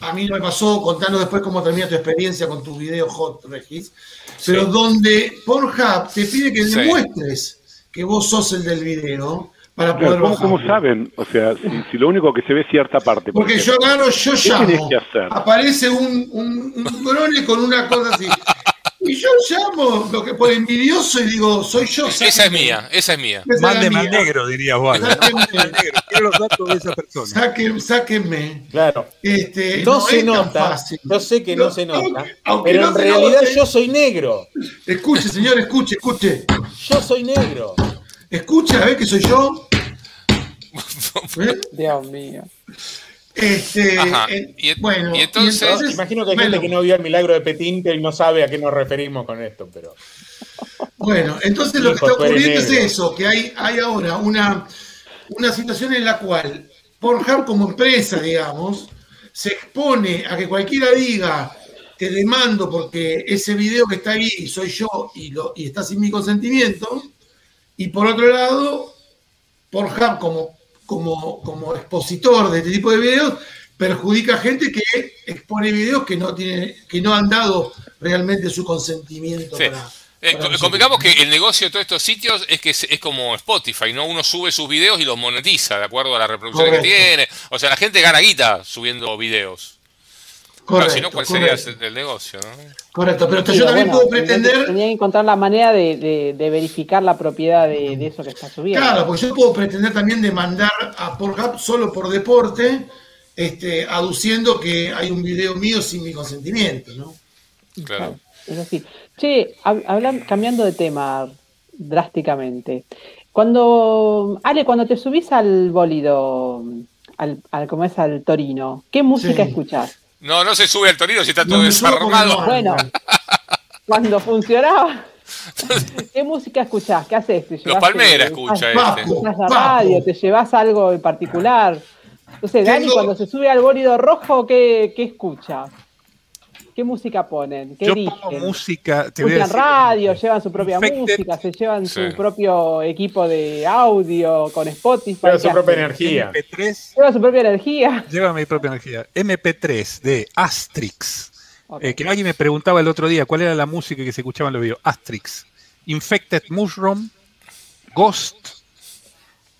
A mí no me pasó, contanos después cómo termina tu experiencia con tu video Hot Regis, pero donde Pornhub te pide que demuestres que vos sos el del video para poder ¿Cómo, saben? O sea, si, lo único que se ve es cierta parte. Porque yo agarro, yo llamo. Aparece un, un, un drone con una cosa así. Y yo llamo lo que por envidioso y digo, soy yo. Esa es mía, esa es mía. Mándeme al negro, diría vos. Quiero los datos de esa persona. sáquenme. Claro. Este, no, se nota. Yo sé que no, se nota. pero en realidad yo soy negro. Escuche, señor, escuche, escuche. Yo soy negro. Escuche, a ver que soy yo. ¿Eh? Dios mío. Este, y, bueno, y entonces, imagino que hay gente que no vio el milagro de Petín y no sabe a qué nos referimos con esto, pero. Bueno, entonces lo que está ocurriendo es eso, que hay, hay ahora una, una situación en la cual Pornhub como empresa, digamos, se expone a que cualquiera diga te demando porque ese video que está ahí soy yo y, lo, y está sin mi consentimiento. Y por otro lado, Pornhub como como, como expositor de este tipo de videos perjudica a gente que expone videos que no tiene, que no han dado realmente su consentimiento para, eh, que el negocio de todos estos sitios es que es, como Spotify, ¿no? Uno sube sus videos y los monetiza de acuerdo a la reproducción que tiene. O sea, la gente gana guita subiendo videos. Correcto, si no, ¿cuál sería el, negocio? Correcto, pero yo también puedo pretender. Tenía que encontrar la manera de, verificar la propiedad de, eso que está subiendo. Claro, porque yo puedo pretender también demandar a Pornhub solo por deporte, este, aduciendo que hay un video mío sin mi consentimiento, ¿no? Claro. Es así. Che, hablan, cambiando de tema drásticamente. Cuando, Ale, cuando te subís al bólido, al, al como es al Torino, ¿qué música escuchás? No, no se sube al Torino si está todo desarmado. Bueno, *laughs* cuando funcionaba. *laughs* ¿Qué música escuchás? ¿Qué haces? Los Palmera escucha este. ¿Escuchás la radio? ¿Te llevas algo en particular? No sé, Dani, cuando se sube al bólido rojo, ¿qué, qué escucha? ¿Qué música ponen? ¿Qué Yo pongo música. Te radio, llevan su propia música, se llevan su propio equipo de audio con Spotify. Lleva su propia energía. MP3, lleva su propia energía. Lleva mi propia energía. MP3 de Astrix. Eh, que alguien me preguntaba el otro día cuál era la música que se escuchaba en los videos. Astrix. Infected Mushroom. Ghost.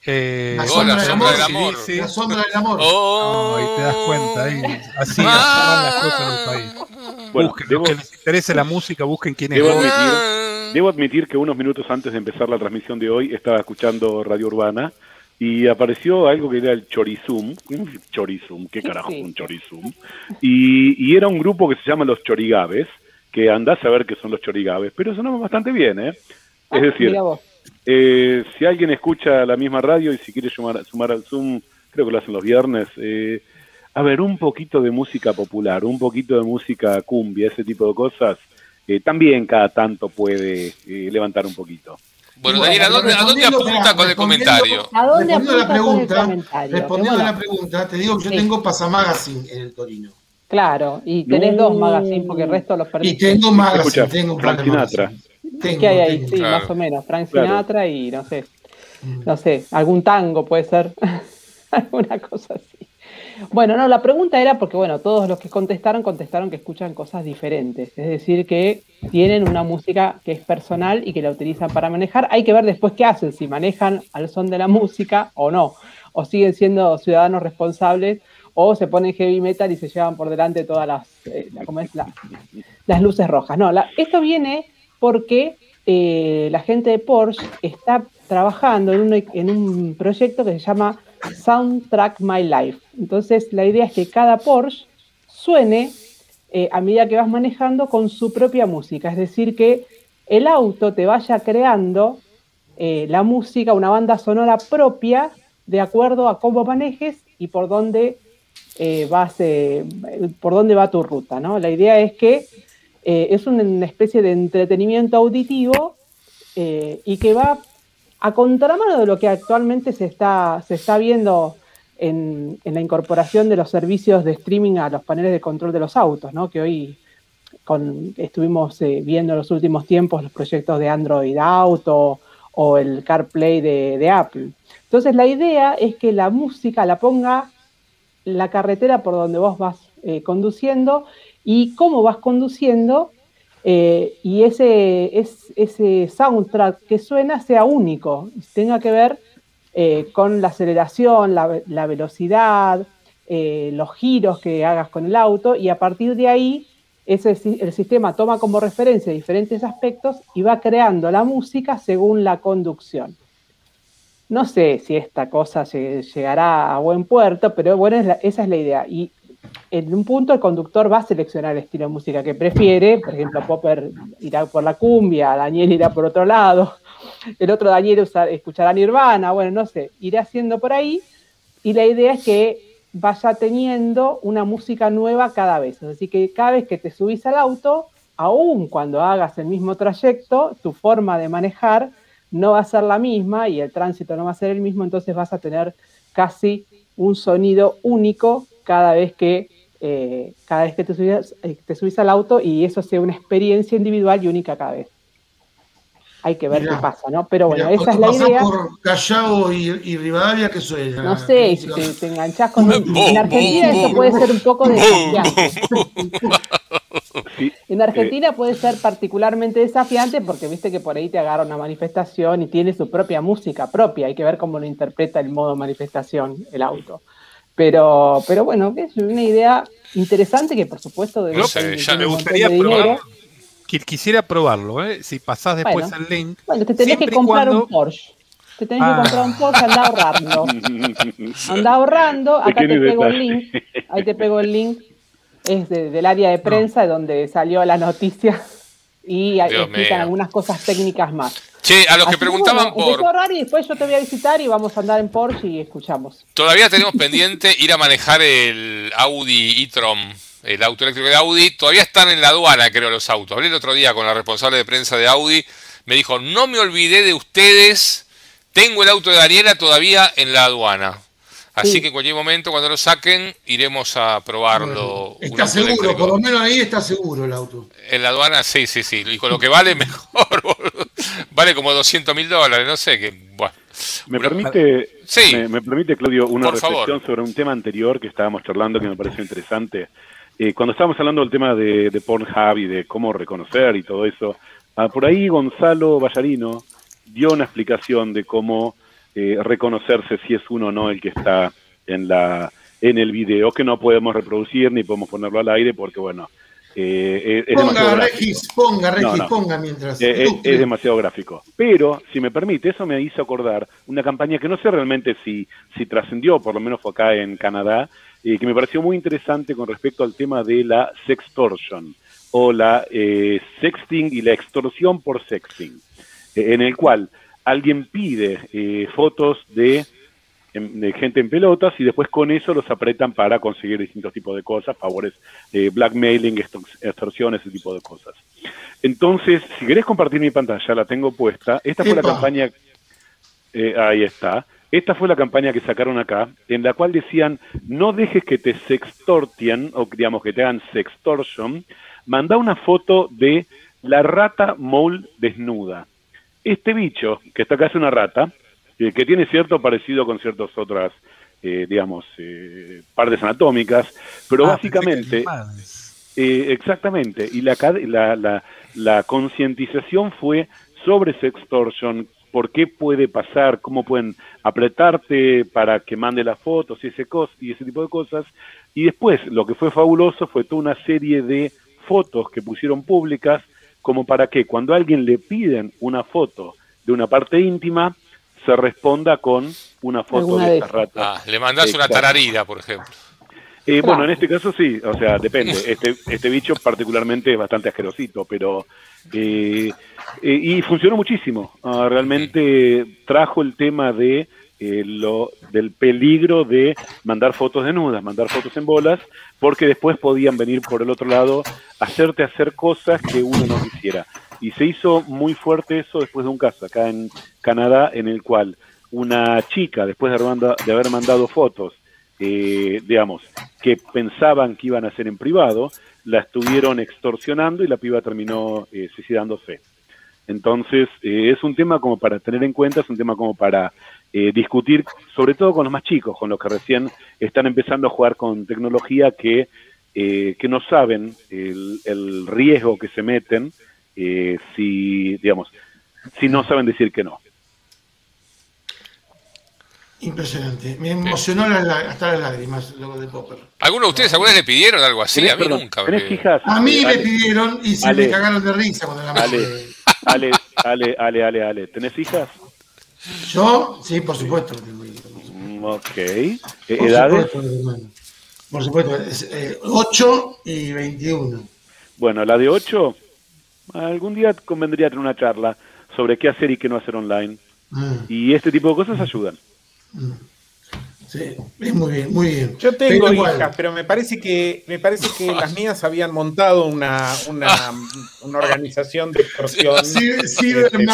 Eh, la, sombra del amor, la sombra del amor. Oh, y te das cuenta ahí. Así ah, las cosas en el país. Bueno, busquen, debo, que les interese la música, busquen quién es. Debo admitir, debo admitir que unos minutos antes de empezar la transmisión de hoy estaba escuchando Radio Urbana y apareció algo que era el Chorizum. Chorizum, qué carajo un Chorizum. Y, y, era un grupo que se llama Los Chorigaves, que andás a ver qué son los Chorigaves, pero sonaba bastante bien, ¿eh? Es ah, decir, eh, si alguien escucha la misma radio y si quiere sumar, sumar al Zoom, creo que lo hacen los viernes, eh, a ver, un poquito de música popular, un poquito de música cumbia, ese tipo de cosas, eh, también cada tanto puede levantar un poquito. Bueno, Daniel, ¿a dónde, ¿a dónde apunta con el comentario? ¿A dónde respondiendo la pregunta, Respondiendo a la pregunta, te digo que yo tengo Pasamagazine en el Torino. Claro, y tenés dos magazines porque el resto los perdí. Y tengo magazine, tengo un Frank Sinatra. ¿Qué hay ahí? Sí, más o menos. Frank Sinatra y no sé, no sé, algún tango puede ser. *laughs* alguna cosa así. Bueno, no, la pregunta era porque, bueno, todos los que contestaron contestaron que escuchan cosas diferentes, es decir, que tienen una música que es personal y que la utilizan para manejar. Hay que ver después qué hacen, si manejan al son de la música o no, o siguen siendo ciudadanos responsables o se ponen heavy metal y se llevan por delante todas las, eh, es? las luces rojas. No, esto viene porque eh, la gente de Porsche está trabajando en un, en un proyecto que se llama Soundtrack My Life. Entonces, la idea es que cada Porsche suene eh, a medida que vas manejando con su propia música, es decir, que el auto te vaya creando eh, la música, una banda sonora propia de acuerdo a cómo manejes y por dónde vas, por dónde va tu ruta, ¿no? La idea es que es una especie de entretenimiento auditivo y que va a contramano de lo que actualmente se está, se está viendo en, la incorporación de los servicios de streaming a los paneles de control de los autos, ¿no? que hoy estuvimos eh, viendo en los últimos tiempos los proyectos de Android Auto o el CarPlay de, Apple. Entonces la idea es que la música la ponga la carretera por donde vos vas eh, conduciendo y cómo vas conduciendo eh, y ese, ese soundtrack que suena sea único, tenga que ver eh, con la aceleración, la, velocidad, eh, los giros que hagas con el auto y a partir de ahí ese, el sistema toma como referencia diferentes aspectos y va creando la música según la conducción. No sé si esta cosa llegará a buen puerto, pero bueno, esa es la idea. Y en un punto el conductor va a seleccionar el estilo de música que prefiere, por ejemplo, Popper irá por la cumbia, Daniel irá por otro lado, el otro Daniel escuchará Nirvana, bueno, no sé, iré haciendo por ahí y la idea es que vaya teniendo una música nueva cada vez, así que cada vez que te subís al auto, aún cuando hagas el mismo trayecto, tu forma de manejar no va a ser la misma y el tránsito no va a ser el mismo, entonces vas a tener casi un sonido único cada vez que eh, cada vez que te subís, eh, te subís al auto y eso sea una experiencia individual y única cada vez. Hay que ver qué pasa, ¿no? Pero bueno, esa es la idea. por Callao y, y Rivadavia qué suena? No sé, si te, enganchás con... en Argentina eso puede ser un poco desafiante. *laughs* En Argentina puede ser particularmente desafiante porque viste que por ahí te agarra una manifestación y tiene su propia música propia. Hay que ver cómo lo interpreta el modo manifestación el auto. Pero, pero bueno, es una idea interesante que por supuesto de no sé, ya me gustaría probarlo. Quisiera probarlo, ¿eh? Si pasás después al link. Bueno, te tenés que comprar un Porsche. Te tenés que comprar un Porsche, anda ahorrando. *laughs* anda ahorrando, acá te pego el link. Ahí te pego el link. Es del área de prensa donde salió la noticia y explican algunas cosas técnicas más. Che, a los que preguntaban por. y después yo te voy a visitar y vamos a andar en Porsche y escuchamos. Todavía tenemos pendiente ir a manejar el Audi e-tron, el auto eléctrico de Audi. Todavía están en la aduana, creo, los autos. Hablé el otro día con la responsable de prensa de Audi. Me dijo: No me olvidé de ustedes. Tengo el auto de Daniela todavía en la aduana. Así que en cualquier momento, cuando lo saquen, iremos a probarlo. está seguro, por lo menos ahí está seguro el auto. En la aduana, sí, sí, sí. Y con lo que vale, *laughs* mejor. vale como 200 mil dólares, no sé. qué. bueno. ¿Me permite, sí. me, permite, Claudio, una reflexión sobre un tema anterior que estábamos charlando que me pareció interesante? Eh, cuando estábamos hablando del tema de, de Pornhub y de cómo reconocer y todo eso, ah, por ahí Gonzalo Vallarino dio una explicación de cómo eh, reconocerse si es uno o no el que está en la en el video que no podemos reproducir ni podemos ponerlo al aire porque bueno eh, es ponga Regis, ponga Regis, ponga mientras eh, es, demasiado gráfico. Pero si me permite eso me hizo acordar una campaña que no sé realmente si si trascendió por lo menos fue acá en Canadá y que me pareció muy interesante con respecto al tema de la sextortion o la sexting y la extorsión por sexting en el cual alguien pide eh, fotos em, de, gente en pelotas y después con eso los apretan para conseguir distintos tipos de cosas, favores, eh, blackmailing, extorsión, ese tipo de cosas. Entonces, si querés compartir mi pantalla, la tengo puesta. Esta fue la campaña, eh, ahí está. Esta fue la campaña que sacaron acá, en la cual decían, no dejes que te sextortien, o digamos que te hagan sextortion, manda una foto de la rata mole desnuda. Este bicho, que está acá es una rata, que tiene cierto parecido con ciertas otras eh, digamos, partes anatómicas, pero ah, básicamente... exactamente, y la, la, la, la concientización fue sobre sextortion, por qué puede pasar, cómo pueden apretarte para que mande las fotos y ese, y ese tipo de cosas. Y después, lo que fue fabuloso fue toda una serie de fotos que pusieron públicas, como para que cuando a alguien le piden una foto de una parte íntima, se responda con una foto de esta rata. Ah, le mandas una tararida, por ejemplo. Eh, bueno, en este caso sí, o sea, depende. *laughs* Este, este bicho particularmente es bastante asquerosito, pero... Eh, eh, y funcionó muchísimo. Ah, realmente trajo el tema de lo del peligro de mandar fotos desnudas, mandar fotos en bolas, porque después podían venir por el otro lado, hacerte hacer cosas que uno no quisiera. Y se hizo muy fuerte eso después de un caso acá en Canadá, en el cual una chica, después de haber mandado fotos eh, digamos, que pensaban que iban a hacer en privado, la estuvieron extorsionando y la piba terminó eh, suicidándose. Entonces, eh, es un tema como para tener en cuenta, es un tema como para discutir, sobre todo con los más chicos, con los que recién están empezando a jugar con tecnología que, que no saben el, el, riesgo que se meten si, digamos, si no saben decir que no. Impresionante. Me emocionó hasta las lágrimas lo de Popper. ¿Alguno de ustedes alguna vez le pidieron algo así? A mí nunca. A mí me pidieron y se me cagaron de risa cuando la Ale, ale, ale, ale, ale, ale. ¿Tenés hijas? Yo, sí, por supuesto. Mm, ok. ¿E ¿Edades? por supuesto, es, 8 eh, y 21. Bueno, la de 8, algún día convendría tener una charla sobre qué hacer y qué no hacer online. Ah. Y este tipo de cosas ayudan. Sí, muy bien, muy bien. Yo tengo hijas, pero me parece que me parece que *laughs* las mías habían montado una, una, una organización de extorsión. Sí, sí, este,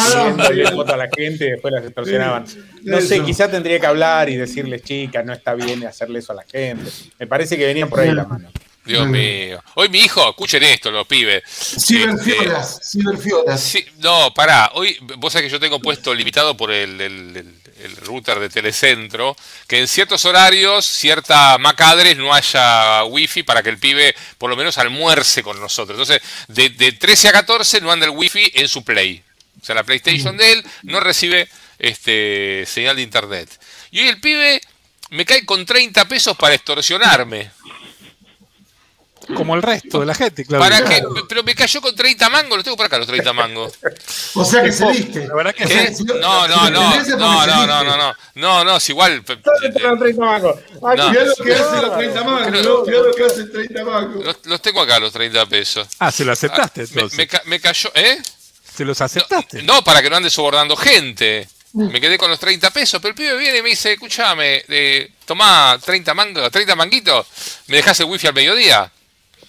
foto a la gente y después las extorsionaban. No sé, quizá tendría que hablar y decirles, chicas, no está bien hacerle eso a la gente. Me parece que venían por ahí la mano. Dios mío. Hoy mi hijo, escuchen esto, los pibes. Ciberfiolas, este, ciberfiolas. no, pará. Hoy, vos sabés que yo tengo puesto limitado por el, el, router de Telecentro, que en ciertos horarios, cierta macadres no haya wifi para que el pibe por lo menos almuerce con nosotros. Entonces, de, de 13 a 14 no anda el wifi en su play. O sea, la PlayStation de él no recibe este señal de internet. Y hoy el pibe me cae con 30 pesos para extorsionarme. Como el resto de la gente, claro. ¿Para qué? Pero me cayó con 30 mangos, los tengo por acá los 30 mangos. o sea que se viste. La que No, no, no, no, no, no, no, no, no, no, es igual. los 30 mangos. Mirá lo que hace los 30 mangos, mirá lo que hace 30 mangos. Los, tengo acá los 30 pesos. Ah, se lo aceptaste ah, entonces. Me, cayó, ¿eh? ¿Se los aceptaste? No, para que no ande sobordando gente. Me quedé con los 30 pesos, pero el pibe viene y me dice, escúchame, eh, tomá 30 mangos, 30 manguitos, ¿me dejás el wifi al mediodía?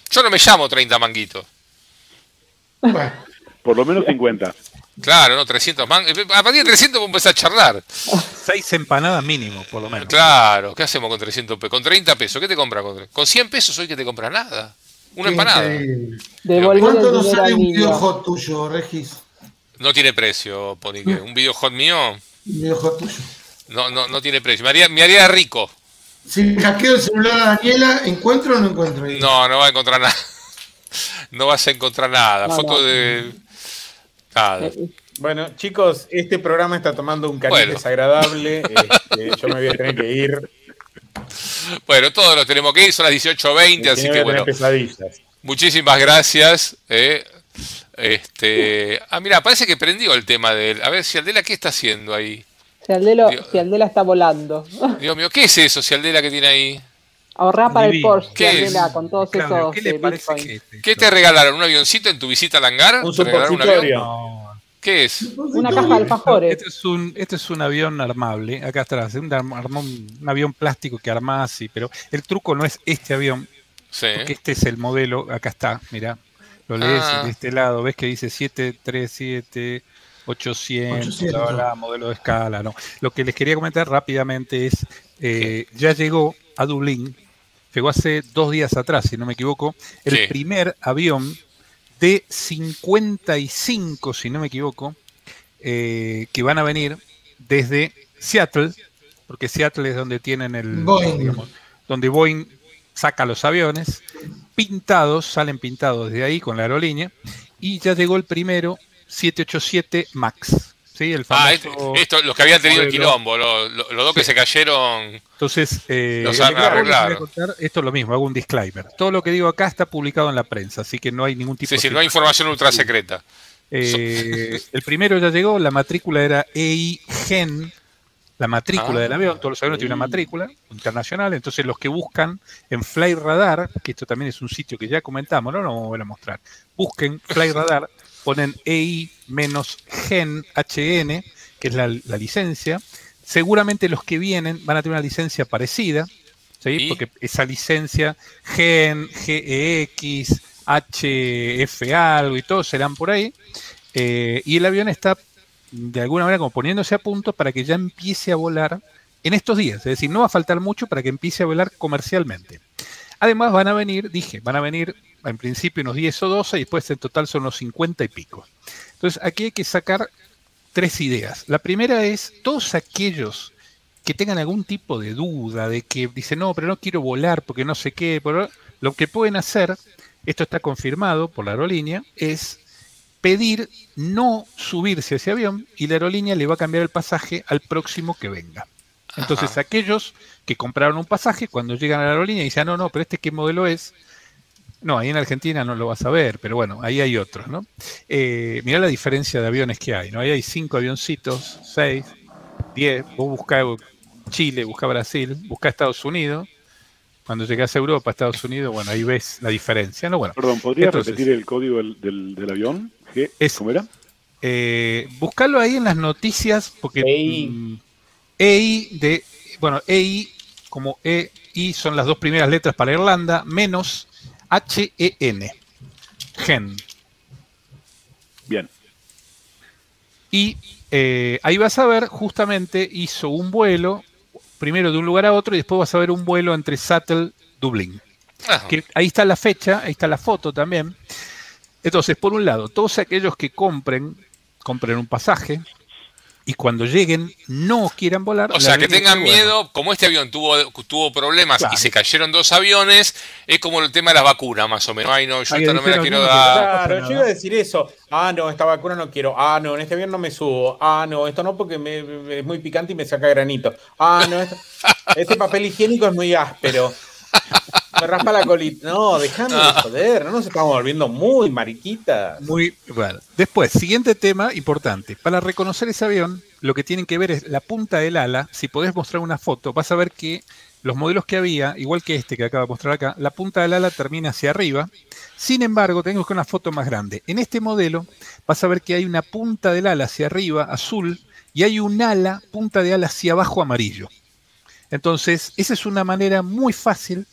Yo no me llamo 30 manguitos. por lo menos 50. Claro, no, 300 mangos. A partir de 300 vamos a empezar a charlar. Seis empanadas mínimo, por lo menos. Claro, ¿qué hacemos con 300 pesos? Con 30 pesos, ¿qué te compras? Con, 100 pesos hoy que te compras nada. Una empanada. ¿Cuánto nos sale un videohot tuyo, Regis? No tiene precio, Ponique. ¿Un videohot mío? Un videohot tuyo. No, no, no tiene precio. Me haría, me haría rico. Si hackeo el celular a Daniela, ¿encuentro o no encuentro? No, no va a encontrar nada. *laughs* No vas a encontrar nada. Foto de. Nada. Bueno, chicos, este programa está tomando un cariño desagradable. *laughs* Este, yo me voy a tener que ir. Bueno, todos los tenemos que ir, son las 18.20, así que bueno. Muchísimas gracias. Eh. Este, ah, mira, parece que prendió el tema de él. A ver, si Aldela, ¿qué está haciendo ahí? Si Aldela, está volando. *laughs* Dios mío, ¿qué es eso, si Aldela, que tiene ahí? Ahorrar para el Porsche, ¿Qué con todos esos. ¿Qué, que ¿Qué te regalaron? ¿Un avioncito en tu visita al hangar? Un supositorio. ¿Qué es? Una caja de alfajores. Este es un, este es un avión armable, acá atrás, un, un, avión plástico que armás así, pero el truco no es este avión, sí. porque este es el modelo, acá está, mira, lo lees ah. de este lado, ves que dice 737 800, modelo de escala, no. Lo que les quería comentar rápidamente es, eh, ya llegó a Dublín, llegó hace dos días atrás, si no me equivoco, el primer avión de 55, si no me equivoco, eh, que van a venir desde Seattle porque Seattle es donde tienen el. donde Boeing saca los aviones. Pintados, salen pintados desde ahí con la aerolínea. Y ya llegó el primero, 787 MAX. ¿sí? El ah, esto, los que habían tenido el quilombo, los, dos que se cayeron. Entonces, eh, esto es lo mismo, hago un disclaimer. Todo lo que digo acá está publicado en la prensa, así que no hay ningún tipo de. Sí, no hay información ultra secreta. Eh, el primero ya llegó, la matrícula era EI Gen, la matrícula del ah. avión, todos los aviones tienen una matrícula internacional, entonces los que buscan en Fly Radar, que esto también es un sitio que ya comentamos, no lo vamos a volver a mostrar, busquen Fly *laughs* Radar, ponen EI-GEN, HN, que es la, licencia, seguramente los que vienen van a tener una licencia parecida, ¿sí? porque esa licencia GEN, GEX, HF algo y todo serán por ahí, eh, y el avión está de alguna manera como poniéndose a punto para que ya empiece a volar en estos días. Es decir, no va a faltar mucho para que empiece a volar comercialmente. Además van a venir, dije, van a venir en principio unos 10 o 12 y después en total son unos 50 y pico. Entonces aquí hay que sacar tres ideas. La primera es todos aquellos que tengan algún tipo de duda, de que dicen, no, pero no quiero volar porque no sé qué, lo que pueden hacer, esto está confirmado por la aerolínea, es pedir no subirse a ese avión y la aerolínea le va a cambiar el pasaje al próximo que venga. Entonces aquellos que compraron un pasaje, cuando llegan a la aerolínea y dicen, ah, no, no, pero este qué modelo es, no, ahí en Argentina no lo vas a ver, pero bueno, ahí hay otros, ¿no? Eh, mirá la diferencia de aviones que hay, ¿no? Ahí hay cinco avioncitos, seis, diez, vos buscás Chile, busca Brasil, busca Estados Unidos, cuando llegas a Europa, Estados Unidos, bueno, ahí ves la diferencia, ¿no? Bueno, Perdón, ¿podrías repetir el código del avión? ¿Cómo era? Eh, buscarlo ahí en las noticias, porque EI. Mm, EI de, bueno, EI como EI son las dos primeras letras para Irlanda, menos H-E-N. Gen. Bien. Y eh, ahí vas a ver, justamente hizo un vuelo, primero de un lugar a otro, y después vas a ver un vuelo entre Sattel Dublín. Que ahí está la fecha, ahí está la foto también. Entonces, por un lado, todos aquellos que compren, compren un pasaje y cuando lleguen no quieran volar. O sea, que tengan miedo, como este avión tuvo, tuvo problemas y se cayeron dos aviones, es como el tema de las vacunas, más o menos. Ay, no, yo esta no me la quiero dar. Claro, yo iba a decir eso. Ah, no, esta vacuna no quiero. Ah, no, en este avión no me subo. Ah, no, esto no porque me, es muy picante y me saca granito. Ah, no, este *laughs* papel higiénico es muy áspero. *laughs* Me raspa la colita. No, de ah. joder, no nos estamos volviendo muy mariquitas. Muy bueno. Después, siguiente tema importante. Para reconocer ese avión, lo que tienen que ver es la punta del ala. Si podés mostrar una foto, vas a ver que los modelos que había, igual que este que acabo de mostrar acá, la punta del ala termina hacia arriba. Sin embargo, tengo que una foto más grande. En este modelo vas a ver que hay una punta del ala hacia arriba, azul, y hay un ala, punta de ala hacia abajo, amarillo. Entonces, esa es una manera muy fácil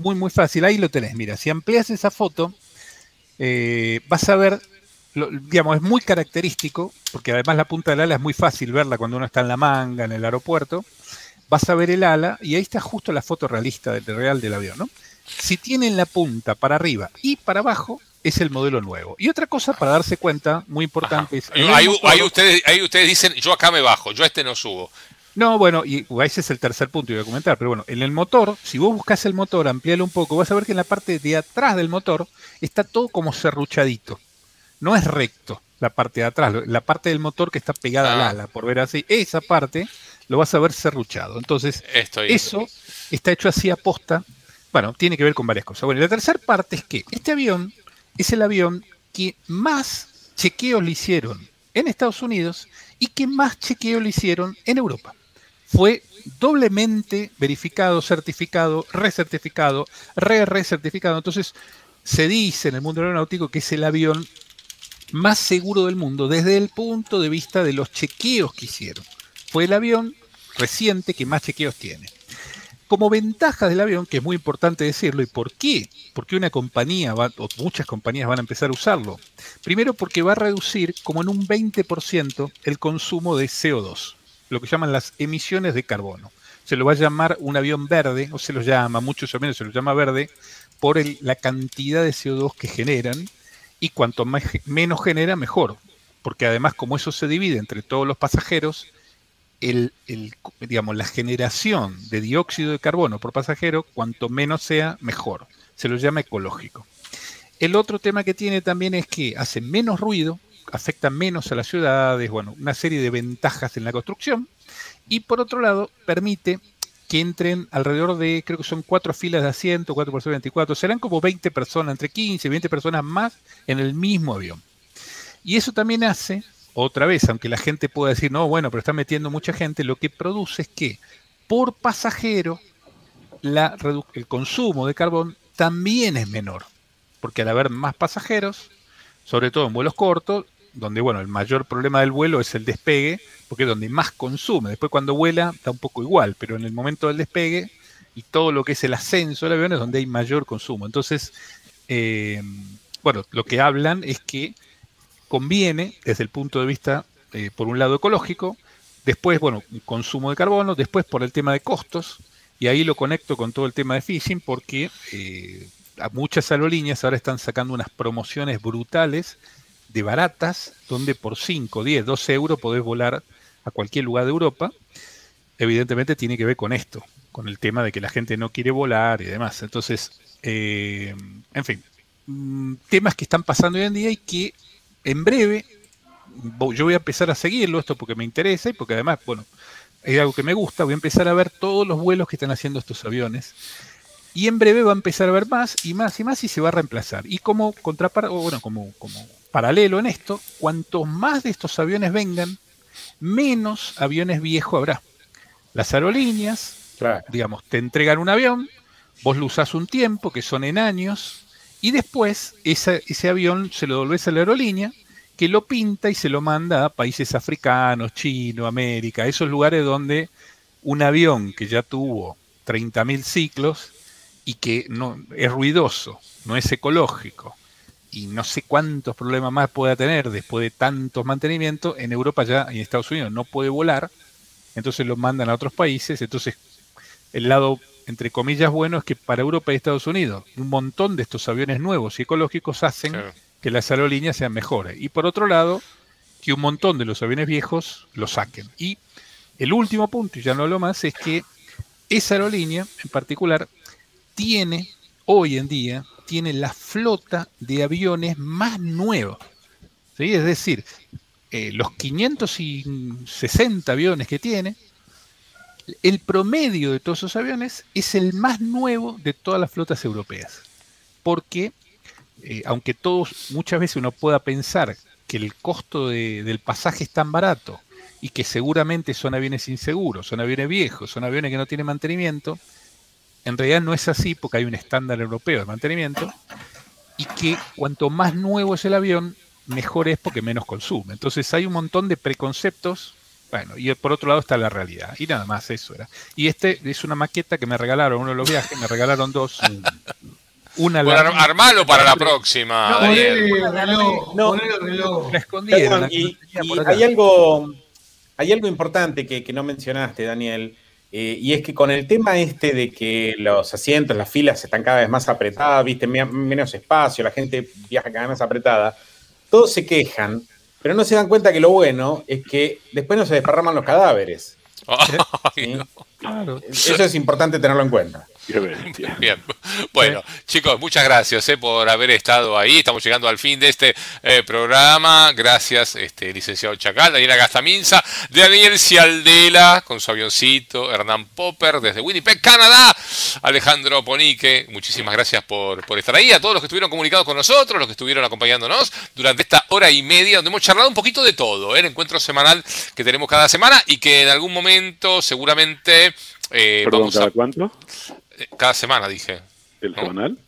muy, muy fácil. Ahí lo tenés. Mira, si amplias esa foto, eh, vas a ver, digamos, es muy característico, porque además la punta del ala es muy fácil verla cuando uno está en la manga, en el aeropuerto. Vas a ver el ala y ahí está justo la foto realista del real del avión, ¿no? Si tienen la punta para arriba y para abajo, es el modelo nuevo. Y otra cosa para darse cuenta, muy importante, es... Ahí, ustedes, ahí ustedes dicen, yo acá me bajo, yo a este no subo. No, bueno, y ese es el tercer punto que voy a comentar, pero bueno, en el motor, si vos buscas el motor, amplialo un poco, vas a ver que en la parte de atrás del motor está todo como serruchadito. No es recto la parte de atrás, la parte del motor que está pegada al ah. ala, por ver así, esa parte lo vas a ver serruchado. Entonces, eso está hecho así a posta. Bueno, tiene que ver con varias cosas. Bueno, la tercera parte es que este avión es el avión que más chequeos le hicieron en Estados Unidos y que más chequeos le hicieron en Europa fue doblemente verificado, certificado, recertificado, re-recertificado. Entonces, se dice en el mundo aeronáutico que es el avión más seguro del mundo desde el punto de vista de los chequeos que hicieron. Fue el avión reciente que más chequeos tiene. Como ventaja del avión, que es muy importante decirlo, ¿y por qué? Porque una compañía va, o muchas compañías van a empezar a usarlo. Primero porque va a reducir como en un 20% el consumo de CO2 lo que llaman las emisiones de carbono. Se lo va a llamar un avión verde, o se lo llama, muchos o menos se lo llama verde, por la cantidad de CO2 que generan, y cuanto menos genera, mejor. Porque además, como eso se divide entre todos los pasajeros, el, digamos, la generación de dióxido de carbono por pasajero, cuanto menos sea, mejor. Se lo llama ecológico. El otro tema que tiene también es que hace menos ruido, afecta menos a las ciudades, bueno, una serie de ventajas en la construcción. Y por otro lado, permite que entren alrededor de, creo que son cuatro filas de asiento, 4 por 24, serán como 20 personas, entre 15 y 20 personas más en el mismo avión. Y eso también hace otra vez, aunque la gente pueda decir, no, bueno, pero está metiendo mucha gente, lo que produce es que por pasajero el consumo de carbón también es menor, porque al haber más pasajeros, sobre todo en vuelos cortos, donde bueno, el mayor problema del vuelo es el despegue, porque es donde más consume. Después cuando vuela está un poco igual, pero en el momento del despegue y todo lo que es el ascenso del avión es donde hay mayor consumo. Entonces, eh, bueno, lo que hablan es que conviene desde el punto de vista, eh, por un lado, ecológico, después, bueno, consumo de carbono, después por el tema de costos, y ahí lo conecto con todo el tema de phishing porque eh, muchas aerolíneas ahora están sacando unas promociones brutales de baratas, donde por 5, 10, 12 euros podés volar a cualquier lugar de Europa. Evidentemente tiene que ver con esto, con el tema de que la gente no quiere volar y demás. Entonces, eh, en fin, mm, temas que están pasando hoy en día y que en breve, yo voy a empezar a seguirlo esto porque me interesa y porque además, bueno, es algo que me gusta, voy a empezar a ver todos los vuelos que están haciendo estos aviones. Y en breve va a empezar a ver más y más y más y se va a reemplazar. Y como contrapar, bueno, como, como paralelo en esto, cuantos más de estos aviones vengan, menos aviones viejos habrá. Las aerolíneas, digamos, te entregan un avión, vos lo usás un tiempo, que son en años, y después ese avión se lo devolvés a la aerolínea, que lo pinta y se lo manda a países africanos, Chino, América, esos lugares donde un avión que ya tuvo 30.000 ciclos y que no es ruidoso, no es ecológico y no sé cuántos problemas más pueda tener después de tantos mantenimientos, en Europa ya y en Estados Unidos no puede volar, entonces lo mandan a otros países, entonces el lado entre comillas, bueno es que para Europa y Estados Unidos un montón de estos aviones nuevos y ecológicos hacen que las aerolíneas sean mejores. Y por otro lado, que un montón de los aviones viejos lo saquen. Y el último punto, y ya no hablo más, es que esa aerolínea en particular tiene, hoy en día, tiene la flota de aviones más nuevos. ¿sí? Es decir, eh, los 560 aviones que tiene, el promedio de todos esos aviones es el más nuevo de todas las flotas europeas. Porque, eh, aunque todos, muchas veces uno pueda pensar que el costo del pasaje es tan barato y que seguramente son aviones inseguros, son aviones viejos, son aviones que no tienen mantenimiento, en realidad no es así porque hay un estándar europeo de mantenimiento y que cuanto más nuevo es el avión, mejor es porque menos consume. Entonces hay un montón de preconceptos bueno, y por otro lado está la realidad. Y nada más, eso era. Y este es una maqueta que me regalaron uno de los viajes, me regalaron dos. *laughs* Una bueno, armalo para la próxima. No, reloj, no, reloj. La escondieron. y, hay algo, hay algo importante que, que no mencionaste, Daniel. Eh, y es que con el tema este de que los asientos, las filas están cada vez más apretadas, viste, menos espacio, la gente viaja cada vez más apretada, todos se quejan pero no se dan cuenta que lo bueno es que después no se desparraman los cadáveres. *laughs* Eso es importante tenerlo en cuenta. *laughs* Bien. Bueno, chicos, muchas gracias eh, por haber estado ahí. Estamos llegando al fin de este eh, programa. Gracias, este, licenciado Chacal, Daniela Gastaminza, Daniel Cialdela con su avioncito, Hernán Popper desde Winnipeg, Canadá, Alejandro Ponique. Muchísimas gracias por, por estar ahí. A todos los que estuvieron comunicados con nosotros, los que estuvieron acompañándonos durante esta hora y media, donde hemos charlado un poquito de todo, ¿eh? el encuentro semanal que tenemos cada semana y que en algún momento seguramente. Perdón, ¿cada cuánto? Cada semana, dije. ¿El semanal?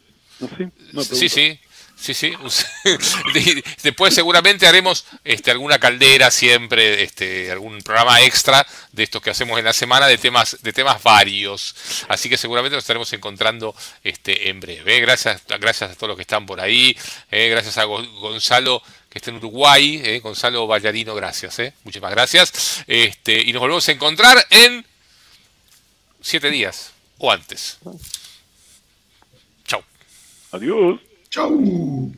sí, sí. Sí, sí. *laughs* Después seguramente haremos este, alguna caldera siempre, este, algún programa extra de estos que hacemos en la semana de temas, de temas varios. Así que seguramente nos estaremos encontrando este, en breve. Gracias, gracias a todos los que están por ahí. Eh, gracias a Gonzalo que está en Uruguay. Eh, Gonzalo Ballarino, gracias. Eh. Muchísimas gracias. Este, y nos volvemos a encontrar en siete días o antes. Chao. Adiós. Chao.